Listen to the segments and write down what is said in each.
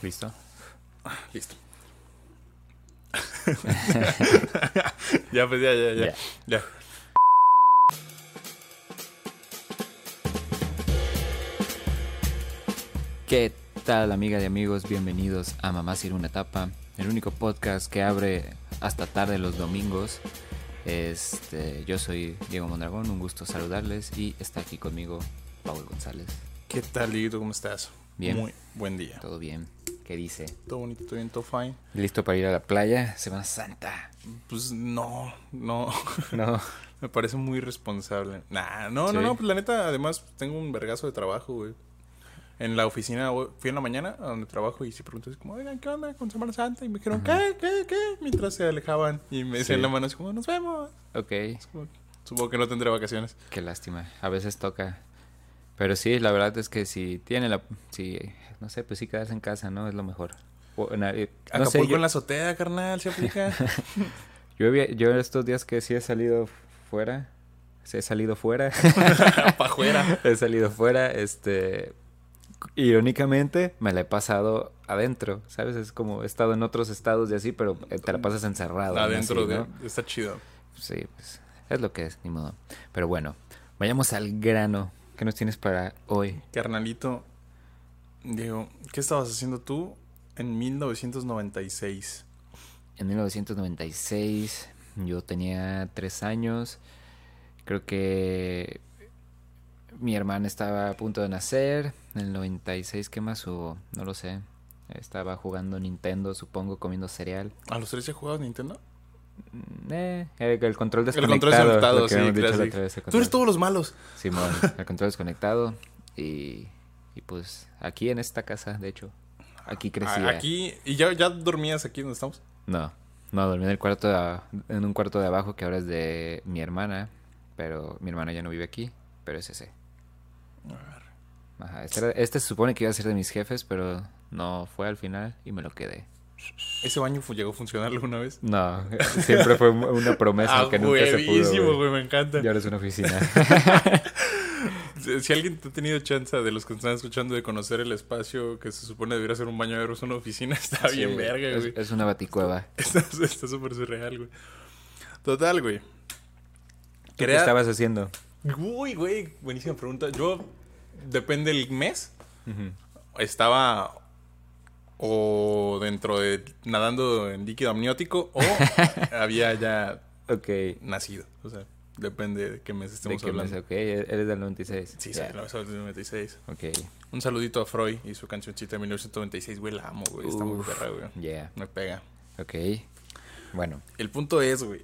¿Listo? Listo. ya, pues ya, ya, ya. Ya. Ya. ¿Qué tal, amigas y amigos? Bienvenidos a Mamá Sir una Tapa, el único podcast que abre hasta tarde los domingos. Este, yo soy Diego Mondragón, un gusto saludarles y está aquí conmigo Paul González. ¿Qué tal, Liguito? ¿Cómo estás? Bien. Muy buen día. ¿Todo bien? ¿Qué dice? Todo bonito, todo bien, todo fine. ¿Listo para ir a la playa? Semana Santa. Pues no, no. No. Me parece muy responsable. Nah, no, Sí. no, no. Pues la neta, además, tengo un vergazo de trabajo, güey. En la oficina, fui en la mañana a donde trabajo y sí pregunté, así como, oigan, ¿qué onda con Semana Santa? Y me dijeron, ¿qué, qué, qué? Mientras se alejaban y me decían Sí. la mano, así como, nos vemos. Ok, como, supongo que no tendré vacaciones. qué lástima. A veces toca. Pero sí, la verdad es que si tiene la... Si, no sé, pues sí quedarse en casa, ¿no? Es lo mejor. O- eh, no Acapulco sé, yo- en la azotea, carnal, se aplica. Yo, había- yo estos días que sí he salido fuera, sí he salido fuera, pa' afuera. he salido fuera, este, irónicamente me la he pasado adentro, ¿sabes? Es como he estado en otros estados y así, pero eh, te la pasas encerrado. Adentro así, de... ¿no? Está chido. Sí, pues es lo que es, ni modo. Pero bueno, vayamos al grano. ¿Qué nos tienes para hoy? Carnalito, Diego, ¿qué estabas haciendo tú en 1996? En 1996 yo tenía tres años. Creo que mi hermana estaba a punto de nacer. En el 96, ¿qué más hubo? No lo sé. Estaba jugando Nintendo, supongo, comiendo cereal. ¿A los tres ya jugabas Nintendo? Mm, Eh, el, el control El desconectado. control desconectado, sí, dicho el Tú eres todos los malos. Simón, el control desconectado. Y, y pues aquí en esta casa, de hecho. Aquí crecía. A- Aquí, ¿y ya, ya dormías aquí donde estamos? No, no, dormí en el cuarto de en un cuarto de abajo que ahora es de mi hermana, pero mi hermana ya no vive aquí, pero es ese. Ajá, este, era- este se supone que iba a ser de mis jefes, pero no fue al final y me lo quedé. ¿Ese baño llegó a funcionar alguna vez? No, siempre fue una promesa Ah, que nunca se pudo. me encanta. Y ahora es una oficina. Si, alguien te ha tenido chance de los que están escuchando de conocer el espacio que se supone debería ser un baño de es una oficina, está bien verga, güey. es una baticueva. Está súper surreal, güey. Total, güey. ¿Tú ¿Qué Crea- estabas haciendo? Uy, güey, buenísima pregunta. Yo, depende del mes, estaba o dentro de nadando en líquido amniótico o había ya Ok. nacido. O sea, depende de qué mes ¿De estemos qué mes? hablando. Ok, eres del 96. Sí, sí, la del 96. Ok. Un saludito a Freud y su cancioncita de 1996, güey, la amo, güey. Está muy perra, güey. Yeah. Me pega. Ok. Bueno. El punto es, güey,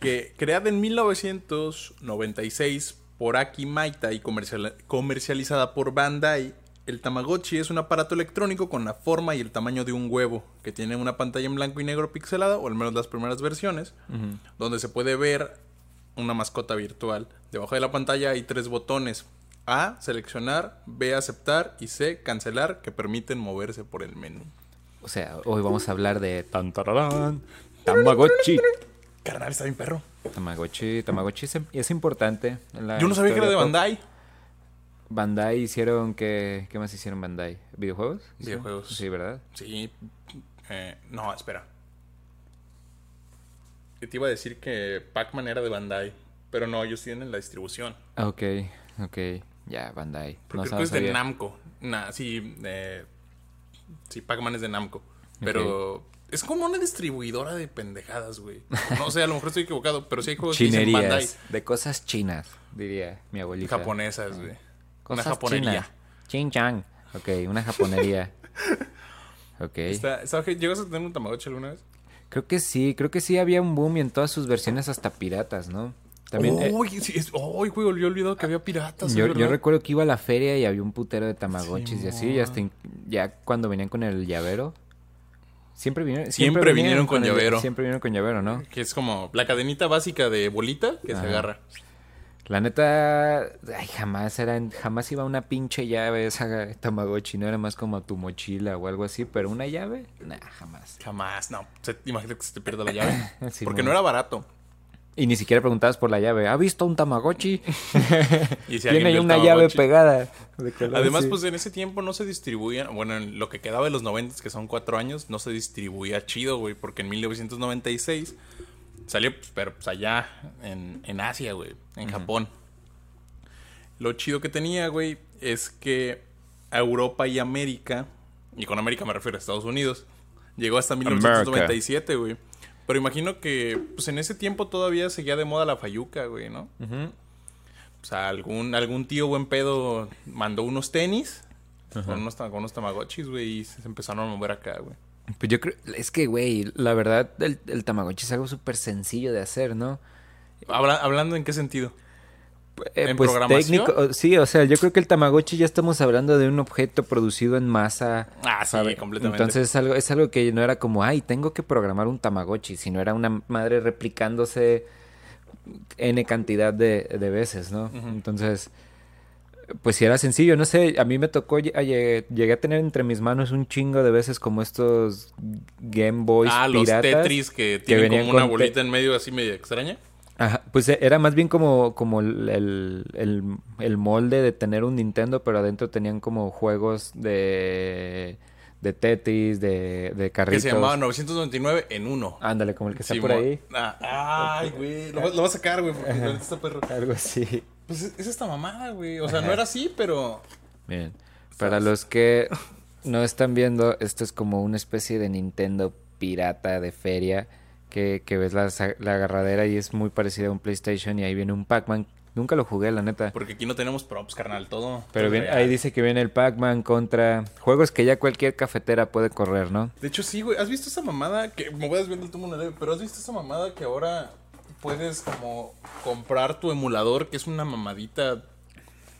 que creada en 1996 por Aki Maita y comercial- comercializada por Bandai, el Tamagotchi es un aparato electrónico con la forma y el tamaño de un huevo, que tiene una pantalla en blanco y negro pixelada, o al menos las primeras versiones, donde se puede ver una mascota virtual. Debajo de la pantalla hay tres botones. A, seleccionar, B, aceptar y C, cancelar, que permiten moverse por el menú. O sea, hoy vamos a hablar de tan tararán, Tamagotchi. Carnal, está bien perro. Tamagotchi, Tamagotchi es, es importante. en la Yo no sabía que era de. Bandai. Bandai hicieron que ¿qué más hicieron Bandai? ¿Videojuegos? ¿Hicieron? Videojuegos. Sí, ¿verdad? Sí. eh, no, espera. Te iba a decir que Pac-Man era de Bandai. Pero no, ellos tienen la distribución. Ah, Ok, ok. Ya, Bandai. Porque No creo que es de. Namco. Nah, sí, eh, sí, Pac-Man es de Namco. Pero es como una distribuidora de pendejadas, güey. No sé, a lo mejor estoy equivocado, pero sí hay juegos que dicen Bandai. Chinerías. De cosas chinas, diría mi abuelita. Japonesas, güey. Una Cosas japonería. Chin chang. Ok, una japonería. ok. Está- ¿Llegas a tener un Tamagotchi alguna vez? Creo que sí, creo que sí había un boom y en todas sus versiones hasta piratas, ¿no? También. eh, Uy, sí, uy, güey, olvidado que había piratas. yo, recuerdo que iba a la feria y había un putero de tamagotchis y así, y hasta in- ya cuando venían con el llavero. Siempre vinieron, Siempre vinieron con llavero. siempre vinieron con llavero, ¿no? Que es como la cadenita básica de bolita que se agarra. La neta, ay, jamás eran, jamás iba una pinche llave esa Tamagotchi, no era más como tu mochila o algo así, pero una llave, nah, jamás. Jamás, no. Se- imagínate que se te pierda la llave. Sí, Porque no era barato. Y ni siquiera preguntabas por la llave. ¿Ha visto un Tamagotchi? Y si Tiene el una llave pegada. de color Además, pues en ese tiempo no se distribuían, bueno, en lo que quedaba de los 90, que son cuatro años, no se distribuía chido, güey, porque en 1996 salió, pues, pero pues allá en, en Asia, güey, en Japón. Lo chido que tenía, güey, es que a Europa y América, y con América me refiero a Estados Unidos, llegó hasta 1997, güey. Pero imagino que, pues en ese tiempo todavía seguía de moda la fayuca, güey, ¿no? O sea, algún, algún tío buen pedo mandó unos tenis con unos, con unos tamagotchis, güey, y se empezaron a mover acá, güey. Pues yo creo, es que, güey, la verdad, el, el Tamagotchi es algo súper sencillo de hacer, ¿no? Habla- hablando en qué sentido. Eh, ¿En pues programación? técnico, sí, o sea, yo creo que el Tamagotchi ya estamos hablando de un objeto producido en masa. Ah, sí, ¿sabe? completamente. Entonces es algo, es algo que no era como, ay, tengo que programar un Tamagotchi, sino era una madre replicándose N cantidad de, de veces, ¿no? Entonces, pues si era sencillo, no sé, a mí me tocó, llegué, llegué a tener entre mis manos un chingo de veces como estos Game Boys ah, los piratas. Tetris que tienen como una bolita en medio así medio extraña. Ajá, pues eh, era más bien como, como el, el, el- el molde de tener un Nintendo, pero adentro tenían como juegos de, de Tetris, de, de Que carritos. se llamaba 999 en uno. Ándale, como el que está por ahí. Ah, ay, güey. Lo, lo va a sacar, güey, porque está perro. Algo así. Pues es, es esta mamada, güey. O sea, no era así, pero. Bien. Para los que no están viendo, esto es como una especie de Nintendo pirata de feria que, que ves la, la agarradera y es muy parecida a un PlayStation y ahí viene un Pac-Man. Nunca lo jugué, la neta. Porque aquí no tenemos props, carnal, todo. Pero bien, ahí dice que viene el Pac-Man contra juegos que ya cualquier cafetera puede correr, ¿no? De hecho, sí, güey. ¿Has visto esa mamada? Que me voy a túmulo una leve, pero ¿has visto esa mamada que ahora puedes como comprar tu emulador, que es una mamadita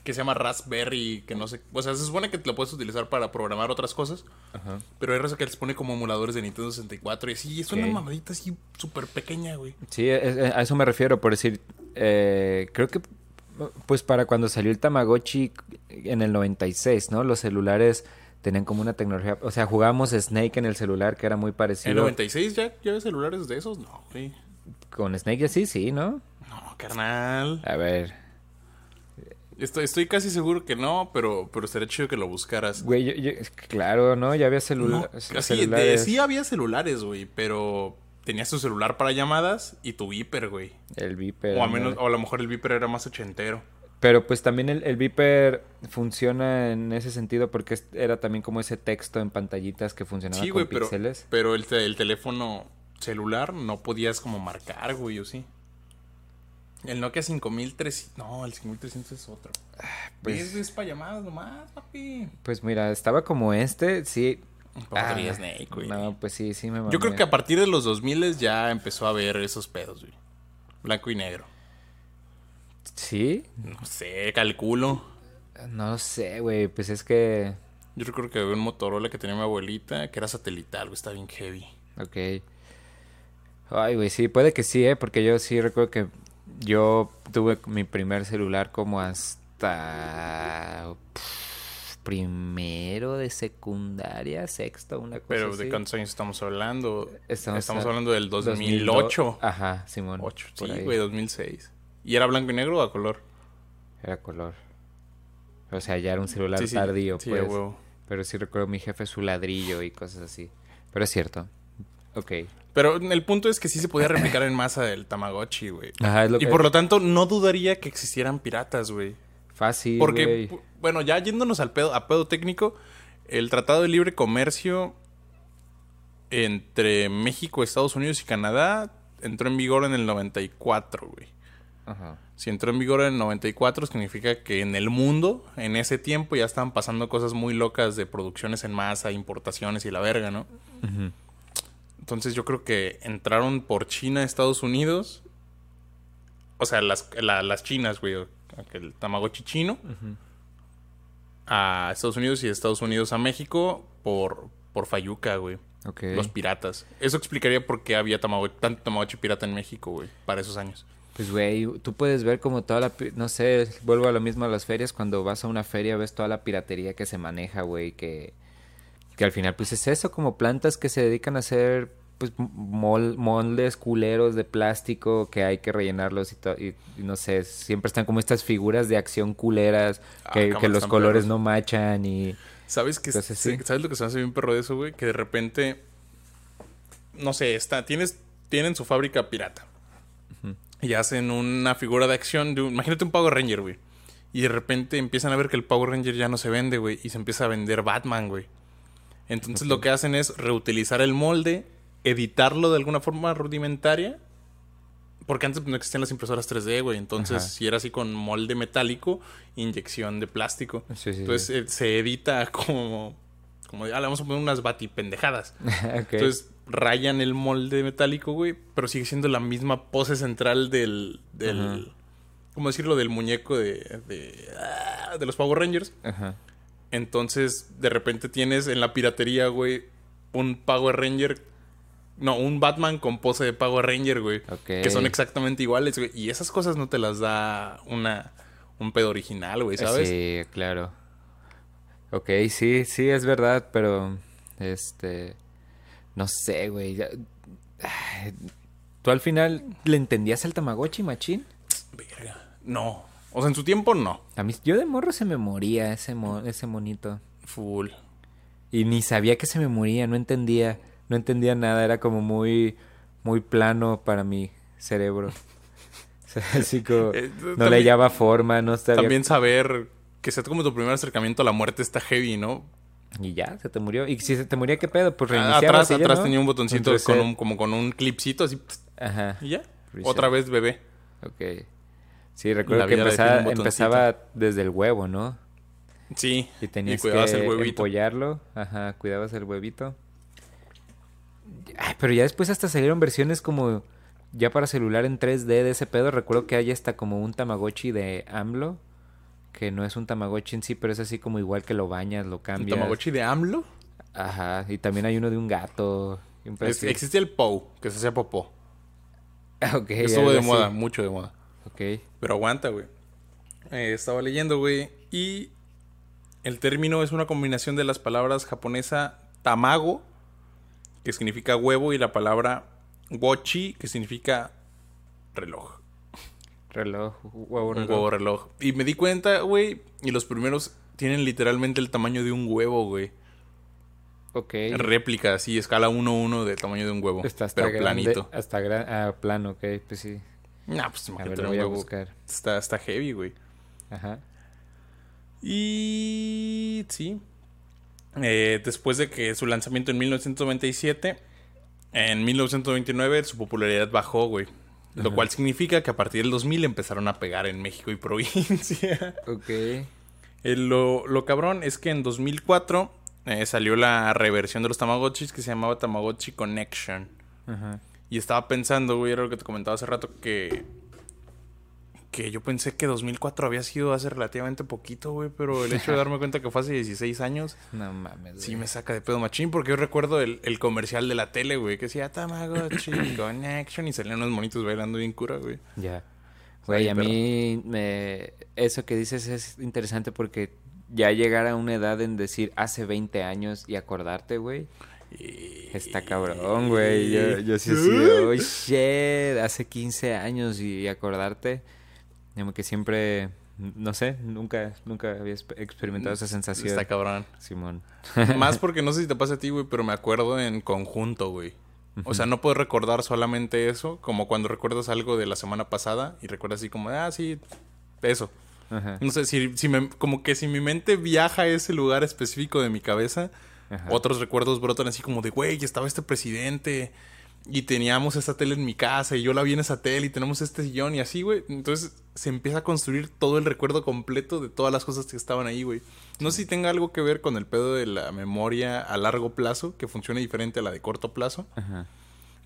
que se llama Raspberry, que no sé. O sea, se supone que te lo puedes utilizar para programar otras cosas. Ajá. Pero hay raza que les pone como emuladores de Nintendo 64 y así. Es una mamadita así súper pequeña, güey. Sí, es- es- a eso me refiero, por decir, eh, creo que pues para cuando salió el Tamagotchi en el 96, ¿no? Los celulares tenían como una tecnología, o sea, jugábamos Snake en el celular que era muy ¿En parecido 96 ya, ya ves celulares de esos? No, güey. Con Snake así, sí, ¿no? No, carnal. A ver, Estoy, estoy casi seguro que no, pero, pero estaría chido que lo buscaras. güey, yo- yo- claro, ¿no? Ya había celula- No, celulares. sí había celulares, güey, pero tenías tu celular para llamadas y tu Viper, güey. El Viper. O a menos, o a lo mejor el Viper era más ochentero. Pero pues también el, el Viper funciona en ese sentido porque era también como ese texto en pantallitas que funcionaba Sí, con güey, pero, píxeles. pero el, te- el teléfono celular no podías como marcar, güey, o sí. El Nokia 5300, no, el 5300 es otro. pues- pues es para llamadas nomás, papi. Pues mira, estaba como este, sí. Ah, Snake, güey. No, pues sí, sí me Yo creo mamé. que a partir de los 2000 ya empezó a ver esos pedos, güey. Blanco y negro. ¿Sí? No sé, calculo. No sé, güey. Pues es que... Yo recuerdo que había un Motorola que tenía mi abuelita que era satelital, güey, está bien heavy. Ok. Ay, güey, sí, puede que sí, ¿eh? Porque yo sí recuerdo que yo tuve mi primer celular como hasta... pff, primero de secundaria, sexto, una cosa Pero así. ¿de cuántos años estamos hablando? Estamos hablando del 2002. 2008. Ajá, Simón. Ocho, por sí, ahí. güey, 2006. ¿Y era blanco y negro o a color? Era color. O sea, ya era un celular Sí, sí, tardío, sí, pues. huevo. Pero sí recuerdo mi jefe su ladrillo y cosas así. Pero es cierto. Ok. Pero el punto es que sí se podía replicar en masa el Tamagotchi, güey. Ajá, es lo Y que... por lo tanto, no dudaría que existieran piratas, güey. Fácil, Porque, bueno, ya yéndonos al pedo, a pedo técnico, el Tratado de Libre Comercio entre México, Estados Unidos y Canadá entró en vigor en el 94, güey. Ajá. Si entró en vigor en el 94, significa que en el mundo, en ese tiempo, ya estaban pasando cosas muy locas de producciones en masa, importaciones y la verga, ¿no? Ujú. Entonces yo creo que entraron por China a Estados Unidos. O sea, las, la- las chinas, güey. El Tamagotchi chino. A Estados Unidos y de Estados Unidos a México por, por Fayuca, güey. Los piratas. Eso explicaría por qué había Tamagotchi, tanto Tamagotchi pirata en México, güey. Para esos años. Pues, güey, tú puedes ver como toda la... No sé, vuelvo a lo mismo a las ferias. Cuando vas a una feria ves toda la piratería que se maneja, güey. Que, que al final, pues es eso, como plantas que se dedican a hacer pues mol- moldes culeros de plástico que hay que rellenarlos y, to- y- y no sé, siempre están como estas figuras de acción culeras Ah, que, que los colores perros. no machan y ¿Sabes? Entonces, sí. ¿Sabes lo que se hace bien perro de eso, güey? Que de repente, no sé, está, tienes, tienen su fábrica pirata. Y hacen una figura de acción de un, imagínate un Power Ranger, güey. Y de repente empiezan a ver que el Power Ranger ya no se vende, güey. Y se empieza a vender Batman, güey. Entonces lo que hacen es reutilizar el molde, editarlo de alguna forma rudimentaria. Porque antes no existían las impresoras 3D, güey. Entonces, Ajá. si era así con molde metálico, inyección de plástico. Sí, sí, Entonces sí. eh, se edita como. Como ah, le vamos a poner unas batipendejadas. Ok. Entonces rayan el molde metálico, güey. Pero sigue siendo la misma pose central del. del. ¿Cómo decirlo? Del muñeco de. de, ah, de los Power Rangers. Ajá. Entonces, de repente tienes en la piratería, güey, un Power Ranger. No, un Batman con pose de Power Ranger, güey. Ok. Que son exactamente iguales, güey. Y esas cosas no te las da una, un pedo original, güey, ¿sabes? Sí, claro. Ok, sí, sí, es verdad, pero este no sé, güey. ¿Tú al final le entendías al Tamagotchi, machín? Verga. No. O sea, en su tiempo no. A mí, yo de morro se me moría ese, mo- ese monito. Full. Y ni sabía que se me moría, no entendía. No entendía nada, era como muy, muy plano para mi cerebro. O sea, Así como, Eh, no le hallaba forma, no sabía. También saber que sea como tu primer acercamiento a la muerte está heavy, ¿no? Y ya, se te murió. Y si se te moría, ¿qué pedo? Pues Ah, reiniciabas atrás, y ya, atrás ¿no? tenía un botoncito Un con un, como con un clipcito así. Ajá, Y ya. Reset. Otra vez bebé. ok. Sí, recuerdo que empezaba, un empezaba desde el huevo, ¿no? Sí. Y tenías cuidabas que el huevito. empollarlo. Ajá, cuidabas el huevito. Ay, pero ya después hasta salieron versiones como ya para celular en 3D de ese pedo. Recuerdo que hay hasta como un Tamagotchi de AMLO. Que no es un Tamagotchi en sí, pero es así como igual que lo bañas, lo ¿El cambias. Tamagotchi de AMLO? Ajá, y también hay uno de un gato. un Es- existe el POW, que se hacía popó. Ok, Estuvo de así. moda, mucho de moda. Ok. Pero aguanta, güey. Eh, estaba leyendo, güey. Y el término es una combinación de las palabras japonesa tamago, que significa huevo, y la palabra wochi, que significa reloj. Reloj, huevo, Un reloj. huevo reloj. Y me di cuenta, güey, y los primeros tienen literalmente el tamaño de un huevo, güey. Ok. Réplica, así, escala 1-1 del tamaño de un huevo. Está hasta pero grande, planito. Hasta gran, ah, plano, ok, pues sí. Nah, pues A imagínate ver, lo voy a buscar. Está, está heavy, güey. Ajá. Y sí. Eh, después de que su lanzamiento en 1997, en 1929 su popularidad bajó, güey. Lo Ajá. cual significa que a partir del 2000 empezaron a pegar en México y provincia. Ok. Eh, lo, lo cabrón es que en 2004 eh, salió la reversión de los Tamagotchis que se llamaba Tamagotchi Connection. Ajá. Y estaba pensando, güey, era lo que te comentaba hace rato, que... Que yo pensé que 2004 había sido hace relativamente poquito, güey. Pero el hecho de darme cuenta que fue hace 16 años, No mames. sí güey. me saca de pedo machín. Porque yo recuerdo el, el comercial de la tele, güey, que decía Tamagotchi Connection. Y salían unos monitos bailando bien cura, güey. Ya. Güey, Ay, a mí me... eso que dices es interesante porque ya llegar a una edad en decir hace 20 años y acordarte, güey. Está cabrón, güey. Yo, yo sí he sido, oh shit, hace 15 años y acordarte. Como que siempre, no sé, nunca, nunca había exp- experimentado esa sensación. Está cabrón. Simón. Más porque no sé si te pasa a ti, güey, pero me acuerdo en conjunto, güey. O sea, no puedo recordar solamente eso, como cuando recuerdas algo de la semana pasada y recuerdas así como, ah, sí, eso. Ajá. No sé, si, si me, como que si mi mente viaja a ese lugar específico de mi cabeza, Ajá. otros recuerdos brotan así como de, güey, estaba este presidente y teníamos esta tele en mi casa y yo la vi en esa tele y tenemos este sillón y así, güey. Entonces se empieza a construir todo el recuerdo completo de todas las cosas que estaban ahí, güey. No sé si tenga algo que ver con el pedo de la memoria a largo plazo, que funciona diferente a la de corto plazo. Ajá.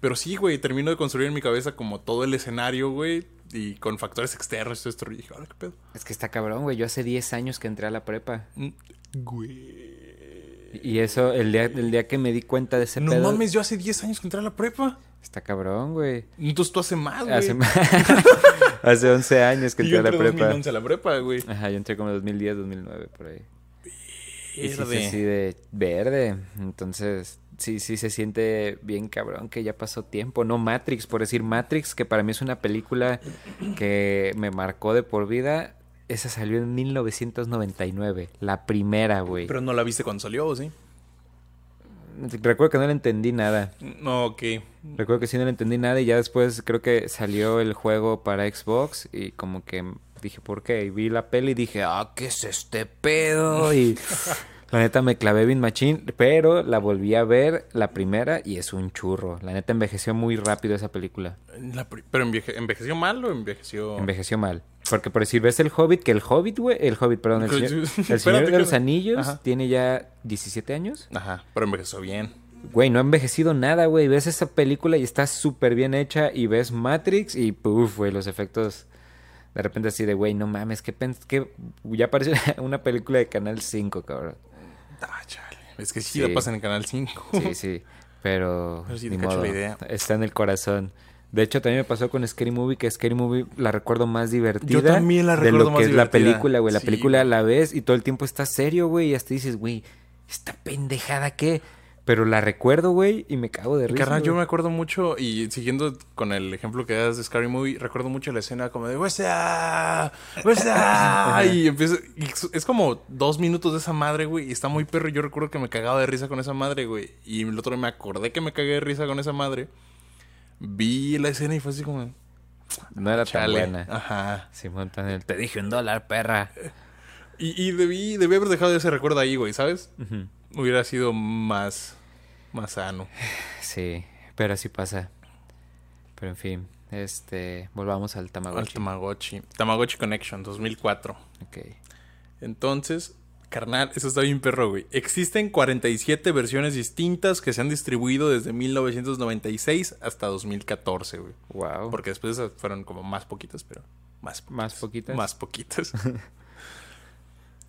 Pero sí, güey, termino de construir en mi cabeza como todo el escenario, güey, y con factores externos y todo esto. Y dije, ahora qué pedo. Es que está cabrón, güey. Yo hace 10 años que entré a la prepa. Mm, Güey. Y eso, el día, el día que me di cuenta de ese No pedo... mames, yo hace 10 años que entré a la prepa. Está cabrón, güey. Entonces tú hace más, güey. Hace, hace 11 años que Y yo entré a la en prepa. 2011 a la prepa, güey. Ajá, yo entré como 2010, 2009, por ahí. Y sí, Verde. sí, sí, de verde. Entonces, sí, sí se siente bien cabrón que ya pasó tiempo. No Matrix, por decir Matrix, que para mí es una película que me marcó de por vida. Esa salió en 1999, la primera, güey. Pero no la viste cuando salió, ¿o sí? Recuerdo que no le entendí nada. No, ok. Recuerdo que sí no le entendí nada y ya después creo que salió el juego para Xbox y como que dije, ¿por qué? Y vi la peli y dije, ah, ¿qué es este pedo? Y la neta me clavé bien machín, pero la volví a ver la primera y es un churro. La neta envejeció muy rápido esa película. La ¿Pero enveje- envejeció mal o envejeció...? Envejeció mal. Porque por decir, ves el Hobbit, que el Hobbit, güey, el Hobbit, perdón, el, señor, el Señor de los Anillos Ajá. tiene ya 17 años. Ajá, pero envejeció bien. Güey, no ha envejecido nada, güey. Ves esa película y está súper bien hecha. Y ves Matrix y puf, güey, los efectos. De repente así de, güey, no mames, que que ya parece una película de Canal 5, cabrón. Ah, chale. Es que sí, Sí. la pasan en Canal 5. Sí, sí. Pero, Pero sí ni modo. la idea. Está en el corazón. De hecho, también me pasó con Scary Movie, que Scary Movie la recuerdo más divertida. también la De recuerdo lo que más es la película, güey. La Sí, película la ves y todo el tiempo está serio, güey. Y hasta dices, güey, esta pendejada qué. Pero la recuerdo, güey, y me cago de risa. Carnal, yo me acuerdo mucho, y siguiendo con el ejemplo que das de Scary Movie, recuerdo mucho la escena como de? What's up? y empieza, y es- es como dos minutos de esa madre, güey, y está muy perro. y Yo recuerdo que me cagaba de risa con esa madre, güey. Y el otro día me acordé que me cagué de risa con esa madre. Vi la escena y fue así como. No era tan buena. Ajá. Simón Panel, te dije un dólar, perra. Y, y debí, debí haber dejado ese recuerdo ahí, güey, ¿sabes? Hubiera sido más. Más sano. Sí, pero así pasa. Pero en fin, este, volvamos al Al Tamagotchi. Tamagotchi. Tamagotchi Connection, 2004. ok. Entonces, carnal, eso está bien perro, güey. Existen 47 versiones distintas que se han distribuido desde 1996 hasta 2014, güey. Wow. Porque después esas fueron como más poquitas, pero más poquitas. Más poquitas. Más poquitas.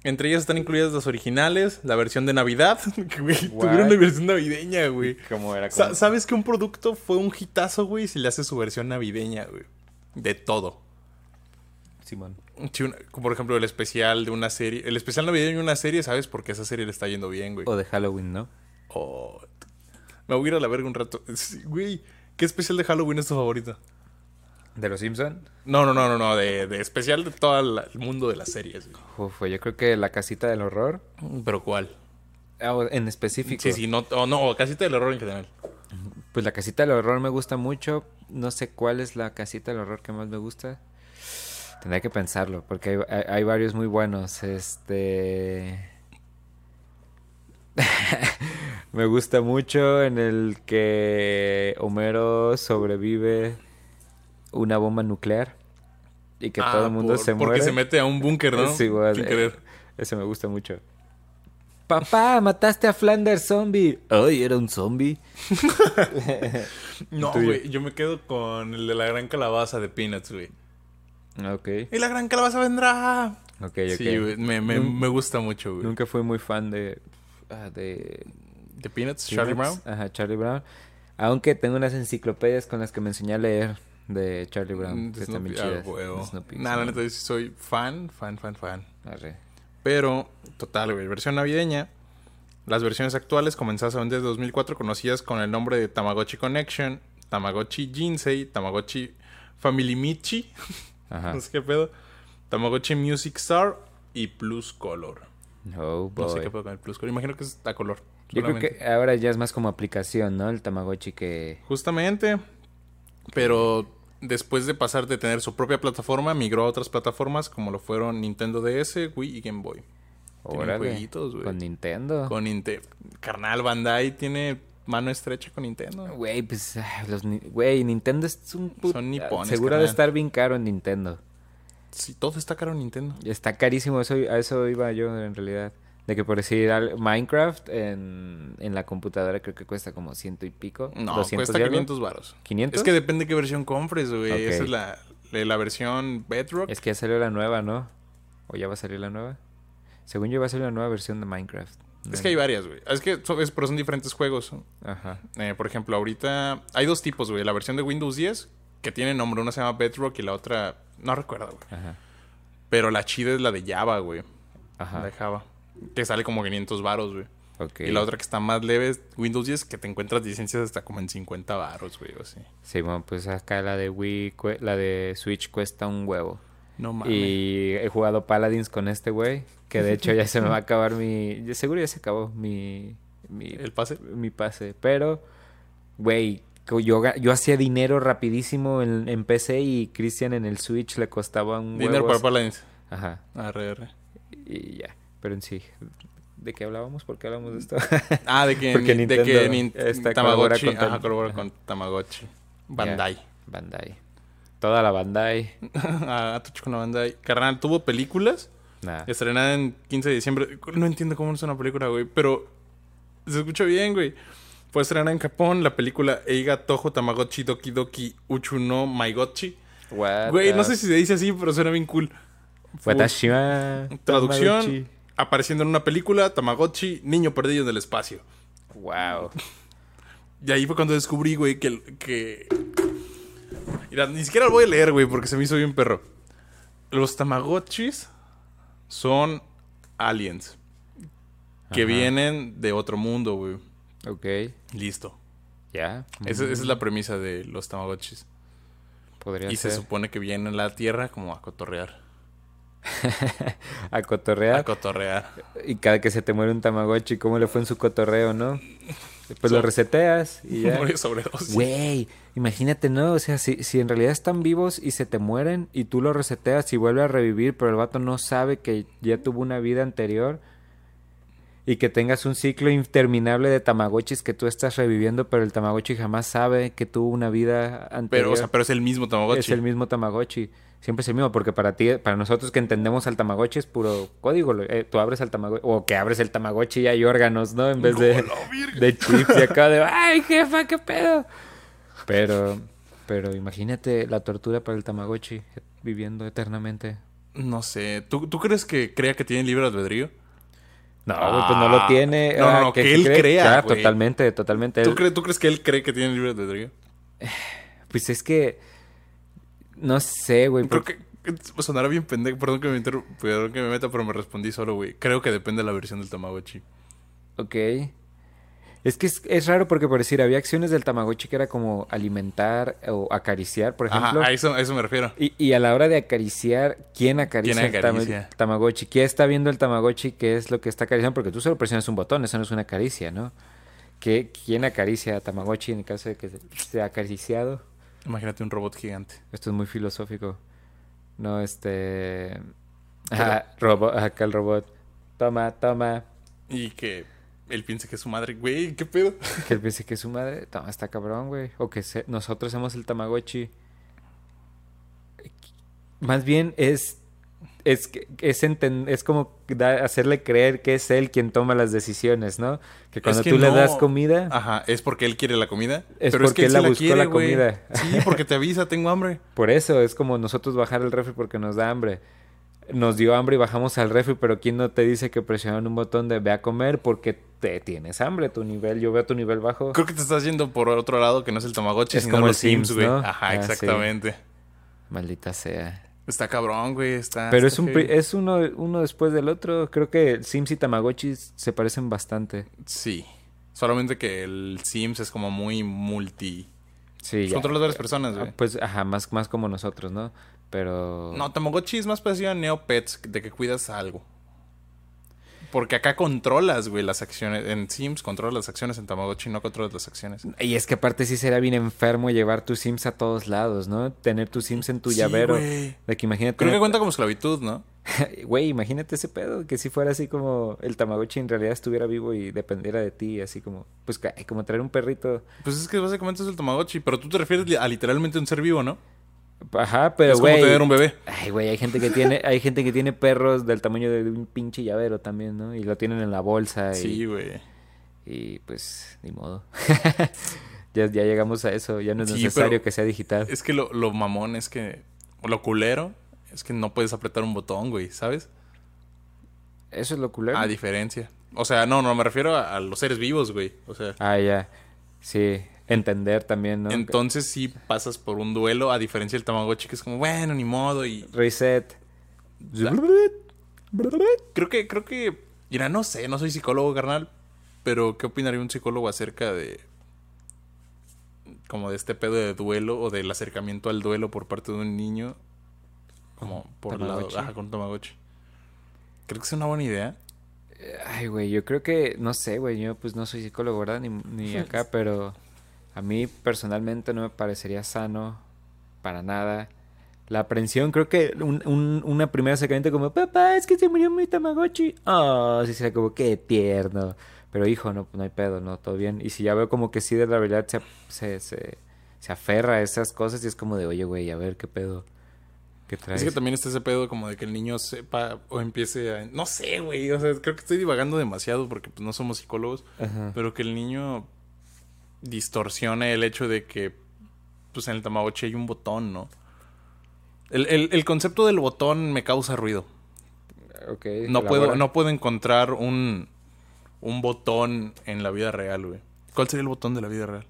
Entre ellas están incluidas las originales, la versión de Navidad. que, güey, tuvieron una versión navideña, güey. ¿Cómo era? Sa- ¿Sabes que un producto fue un hitazo, güey, si le hace su versión navideña, güey? De todo. Simón. Sí, una- por ejemplo el especial de una serie. El especial navideño de una serie, ¿sabes? Porque esa serie le está yendo bien, güey. O de Halloween, ¿no? Oh, me voy a ir a la verga un rato. Sí, Güey, ¿qué especial de Halloween es tu favorito? ¿De los Simpson? No, no, no, no, no. De, de especial de todo la- el mundo de las series. güey. Uf, yo creo que la casita del horror. ¿Pero cuál? Ah, o en específico. Sí, sí, no, o no, o casita del horror en general. Pues la casita del horror me gusta mucho. No sé cuál es la casita del horror que más me gusta. Tendría que pensarlo, porque hay, hay- hay varios muy buenos. Este. me gusta mucho en el que Homero sobrevive una bomba nuclear y que Ah, todo el mundo por- se Porque muere. se mete a un búnker, ¿no? Sí, Sin eh, querer. Ese me gusta mucho. Papá, mataste a Flanders zombie. Ay, era un zombie. No, güey. Yo me quedo con el de la gran calabaza de Peanuts, güey. Ok, Y la gran calabaza vendrá. ok, ok. Sí, güey. Me, me, me gusta mucho, güey. Nunca fui muy fan de. ah, de. ¿De Peanuts? Charlie. Brown. Ajá, Charlie Brown. Aunque tengo unas enciclopedias con las que me enseñé a leer de Charlie Brown. Mm, que de están bien Snoopy. Ah, chidas. De Snoopy, Nah, la neta, soy fan, fan, fan, fan. Arre. Pero, total, güey, versión navideña. Las versiones actuales comenzadas a vender desde 2004 conocidas con el nombre de Tamagotchi Connection, Tamagotchi Jinsei, Tamagotchi Family Michi, Ajá. no sé qué pedo, Tamagotchi Music Star y Plus Color. Oh, boy. No sé qué pedo con el Plus Color. Imagino que es a color. Yo creo que ahora ya es más como aplicación, ¿no? El Tamagotchi que. Justamente, pero después de pasar de tener su propia plataforma, migró a otras plataformas como lo fueron Nintendo DS, Wii y Game Boy. Órale, jueguitos, güey. Con Nintendo. Con Nintendo. Carnal, Bandai tiene mano estrecha con Nintendo. Güey, pues. Los, güey, Nintendo es un. put- Son nipones, Seguro de estar bien caro en Nintendo. Sí, todo está caro en Nintendo. Está carísimo, eso, a eso iba yo en realidad. De que por decir Minecraft en, en la computadora creo que cuesta como ciento y pico. No, 200 cuesta y algo. 500 varos. 500. Es que depende qué versión compres, güey. Esa es la, la, la versión Bedrock. Es que ya salió la nueva, ¿no? ¿O ya va a salir la nueva? Según yo va a salir la nueva versión de Minecraft. Es que hay varias, güey. Es que son, es- pero son diferentes juegos. Ajá. Eh, por ejemplo, ahorita hay dos tipos, güey. La versión de Windows 10, que tiene nombre. Una se llama Bedrock y la otra... No recuerdo, güey. Ajá. Pero la chida es la de Java, güey. La Ajá. de Java. Que sale como 500 varos, güey. Ok. Y la otra que está más leve es Windows 10, que te encuentras licencias hasta como en 50 baros, güey, o así. Sí, bueno, pues acá la de Wii, la de Switch cuesta un huevo. No mames. Y he jugado Paladins con este güey, que de hecho ya se me va a acabar mi... Seguro ya se acabó mi... mi ¿El pase? mi pase. Pero, güey, yo, yo hacía dinero rapidísimo en, en PC y Cristian en el Switch le costaba un Dinero para Paladins. Ajá, Arre, arre. y ya. Pero en sí, ¿de qué hablábamos? ¿Por qué hablamos de esto? Ah, de que, Porque ni- de Nintendo que está- Tamagotchi. colabora con Ajá, Tam- colabora ajá. con Tamagotchi. Bandai. Bandai. Toda la Bandai. ah, con la Bandai. Carnal, ¿tuvo películas? Nada. Estrenada en 15 de diciembre. No entiendo cómo no es una película, güey. Pero se escucha bien, güey. Fue estrenada en Japón la película Eiga Toho Tamagotchi Doki Doki Uchu no Maigochi. What Güey, no sé si se dice así, pero suena bien cool. Watashima Traducción, Tamagotchi. apareciendo en una película, Tamagotchi, niño perdido en el espacio. Wow. Y ahí fue cuando descubrí, güey, que... que... Mira, ni siquiera lo voy a leer, güey, porque se me hizo bien perro. Los Tamagotchis son aliens. Que Ajá. vienen de otro mundo, güey. Ok. Listo. Ya. Esa, esa es la premisa de los Tamagotchis. Podría Y se ser. supone que vienen a la Tierra como a cotorrear. A cotorrear. A cotorrear. Y cada que se te muere un Tamagotchi, ¿cómo le fue en su cotorreo, no? Después lo reseteas y ya. Murió sobredosis. Güey, imagínate, ¿no? O sea, si, si en realidad están vivos y se te mueren y tú lo reseteas y vuelve a revivir, pero el vato no sabe que ya tuvo una vida anterior y que tengas un ciclo interminable de Tamagotchis que tú estás reviviendo, pero el Tamagotchi jamás sabe que tuvo una vida anterior. Pero, o sea, pero es el mismo Tamagotchi. Es el mismo Tamagotchi. Siempre es el mismo, porque para ti, para nosotros que entendemos al Tamagotchi es puro código. eh, tú abres al Tamagotchi, o que abres el Tamagotchi y hay órganos, ¿no? En vez de, de chips y acá de, ¡ay, jefa, qué pedo! Pero, pero imagínate la tortura para el Tamagotchi viviendo eternamente. No sé. ¿Tú, ¿Tú crees que crea que tiene libre albedrío? No, güey, pues no lo Ah. tiene. No, no, ah, no, que él crea, Claro, güey. totalmente, totalmente. ¿Tú, Él- ¿Tú crees que él cree que tiene libre albedrío? Pues es que, no sé, güey. Creo porque- que sonará bien pendejo. Perdón que me inter- perdón que me meta, pero me respondí solo, güey. Creo que depende de la versión del Tamagotchi. Ok. Es que es, es raro porque, por decir, había acciones del Tamagotchi que era como alimentar o acariciar, por ejemplo. Ajá, a eso, a eso me refiero. Y, y a la hora de acariciar, ¿quién acaricia, ¿Quién el acaricia? Tamagotchi? ¿Quién está viendo el Tamagotchi? ¿Qué es lo que está acariciando? Porque tú solo presionas un botón, eso no es una caricia, ¿no? ¿Qué, ¿Quién acaricia a Tamagotchi en el caso de que se- sea acariciado? Imagínate un robot gigante. Esto es muy filosófico. No, este... Ajá, acá el robot. Toma, toma. Y que él piense que es su madre. Güey, ¿qué pedo? Que él piense que es su madre. Toma, está cabrón, güey. O que se- nosotros somos el Tamagotchi. Más bien es. Es, que- es, es como da- hacerle creer que es él quien toma las decisiones, ¿no? Que cuando que tú le das comida, Ajá, es porque él quiere la comida. Es pero es porque que él él la buscó quiere, la comida. Sí, porque te avisa, tengo hambre. por eso es como nosotros bajar el refri porque nos da hambre. Nos dio hambre y bajamos al refri, pero ¿quién no te dice que presionan un botón de ve a comer porque te tienes hambre? Tu nivel, yo veo tu nivel bajo. Creo que te estás yendo por otro lado que no es el Tamagotchi, Es sino como los el Sims, güey. ¿no? Ajá, Ah, sí. exactamente. Maldita sea. Está cabrón, güey. Está, Pero está es un es uno, uno después del otro. Creo que Sims y Tamagotchi se parecen bastante. Sí. Solamente que el Sims es como muy multi. Sí, ya. Controlas varias personas, Ah, güey. Pues, ajá, más, más como nosotros, ¿no? Pero... No, Tamagotchi es más parecido a Neopets, de que cuidas algo. Porque acá controlas, güey, las acciones. En Sims controlas las acciones, en Tamagotchi no controlas las acciones. Y es que aparte sí será bien enfermo llevar tus Sims a todos lados, ¿no? Tener tus Sims en tu Sí, llavero. güey. De que imagínate... Creo que cuenta como esclavitud, ¿no? Güey, imagínate ese pedo. Que si fuera así como el Tamagotchi en realidad estuviera vivo y dependiera de ti. Así como... Pues como traer un perrito... Pues es que básicamente es el Tamagotchi, pero tú te refieres a literalmente un ser vivo, ¿no? Ajá, pero es como güey... tener un bebé. Ay, güey, hay gente que tiene, hay gente que tiene perros del tamaño de un pinche llavero también, ¿no? Y lo tienen en la bolsa y, Sí, güey. y pues ni modo. ya, ya llegamos a eso, ya no es Sí, necesario que sea digital. Es que lo, lo mamón es que. Lo culero es que no puedes apretar un botón, güey, ¿sabes? Eso es lo culero. A diferencia. O sea, no, no, me refiero a, a los seres vivos, güey. O sea, Ah, ya. Sí, entender también, ¿no? entonces sí pasas por un duelo, a diferencia del Tamagotchi, que es como, bueno, ni modo. Y Reset. creo que, creo que. Mira, no sé, no soy psicólogo, carnal. Pero, ¿qué opinaría un psicólogo acerca de. como de este pedo de duelo o del acercamiento al duelo por parte de un niño? Como por el lado. Tamagotchi. Ajá, con Tamagotchi. ¿Creo que es una buena idea? Ay, güey, yo creo que, no sé, güey, yo pues no soy psicólogo, ¿verdad? Ni, ni acá, pero a mí personalmente no me parecería sano para nada. La aprensión, creo que un, un- una primera acercamiento como, papá, es que se murió mi Tamagotchi. Ah, sí, será como, qué tierno. Pero hijo, no, no hay pedo, no, todo bien. Y si ya veo como que sí de la realidad se, se, se, se aferra a esas cosas y es como de, oye, güey, a ver qué pedo. ¿Qué traes? Es que también está ese pedo como de que el niño sepa o empiece a... No sé, güey. O sea, creo que estoy divagando demasiado porque pues, no somos psicólogos. Ajá. Pero que el niño distorsione el hecho de que pues en el Tamagotchi hay un botón, ¿no? El, el- el concepto del botón me causa ruido. Ok, No puedo, no puedo encontrar un, un botón en la vida real, güey. ¿Cuál sería el botón de la vida real?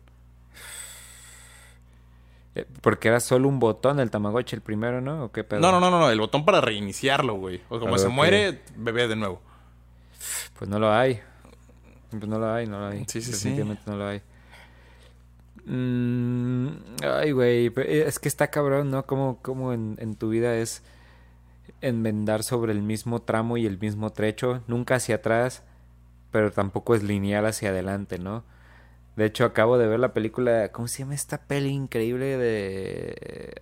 Eh, Porque era solo un botón el Tamagotchi el primero, ¿no? ¿O qué pedo? No, no, no, no, el botón para reiniciarlo, güey. O como Ah, se muere, bebé de nuevo. Pues no lo hay. Pues no lo hay, no lo hay. Sí, sí, sí. Definitivamente no lo hay. Mm, ay, güey. pe- Es que está cabrón, ¿no? Como, como en, tu vida es enmendar sobre el mismo tramo y el mismo trecho. Nunca hacia atrás, pero tampoco es lineal hacia adelante, ¿no? De hecho, acabo de ver la película. ¿Cómo se llama esta peli increíble de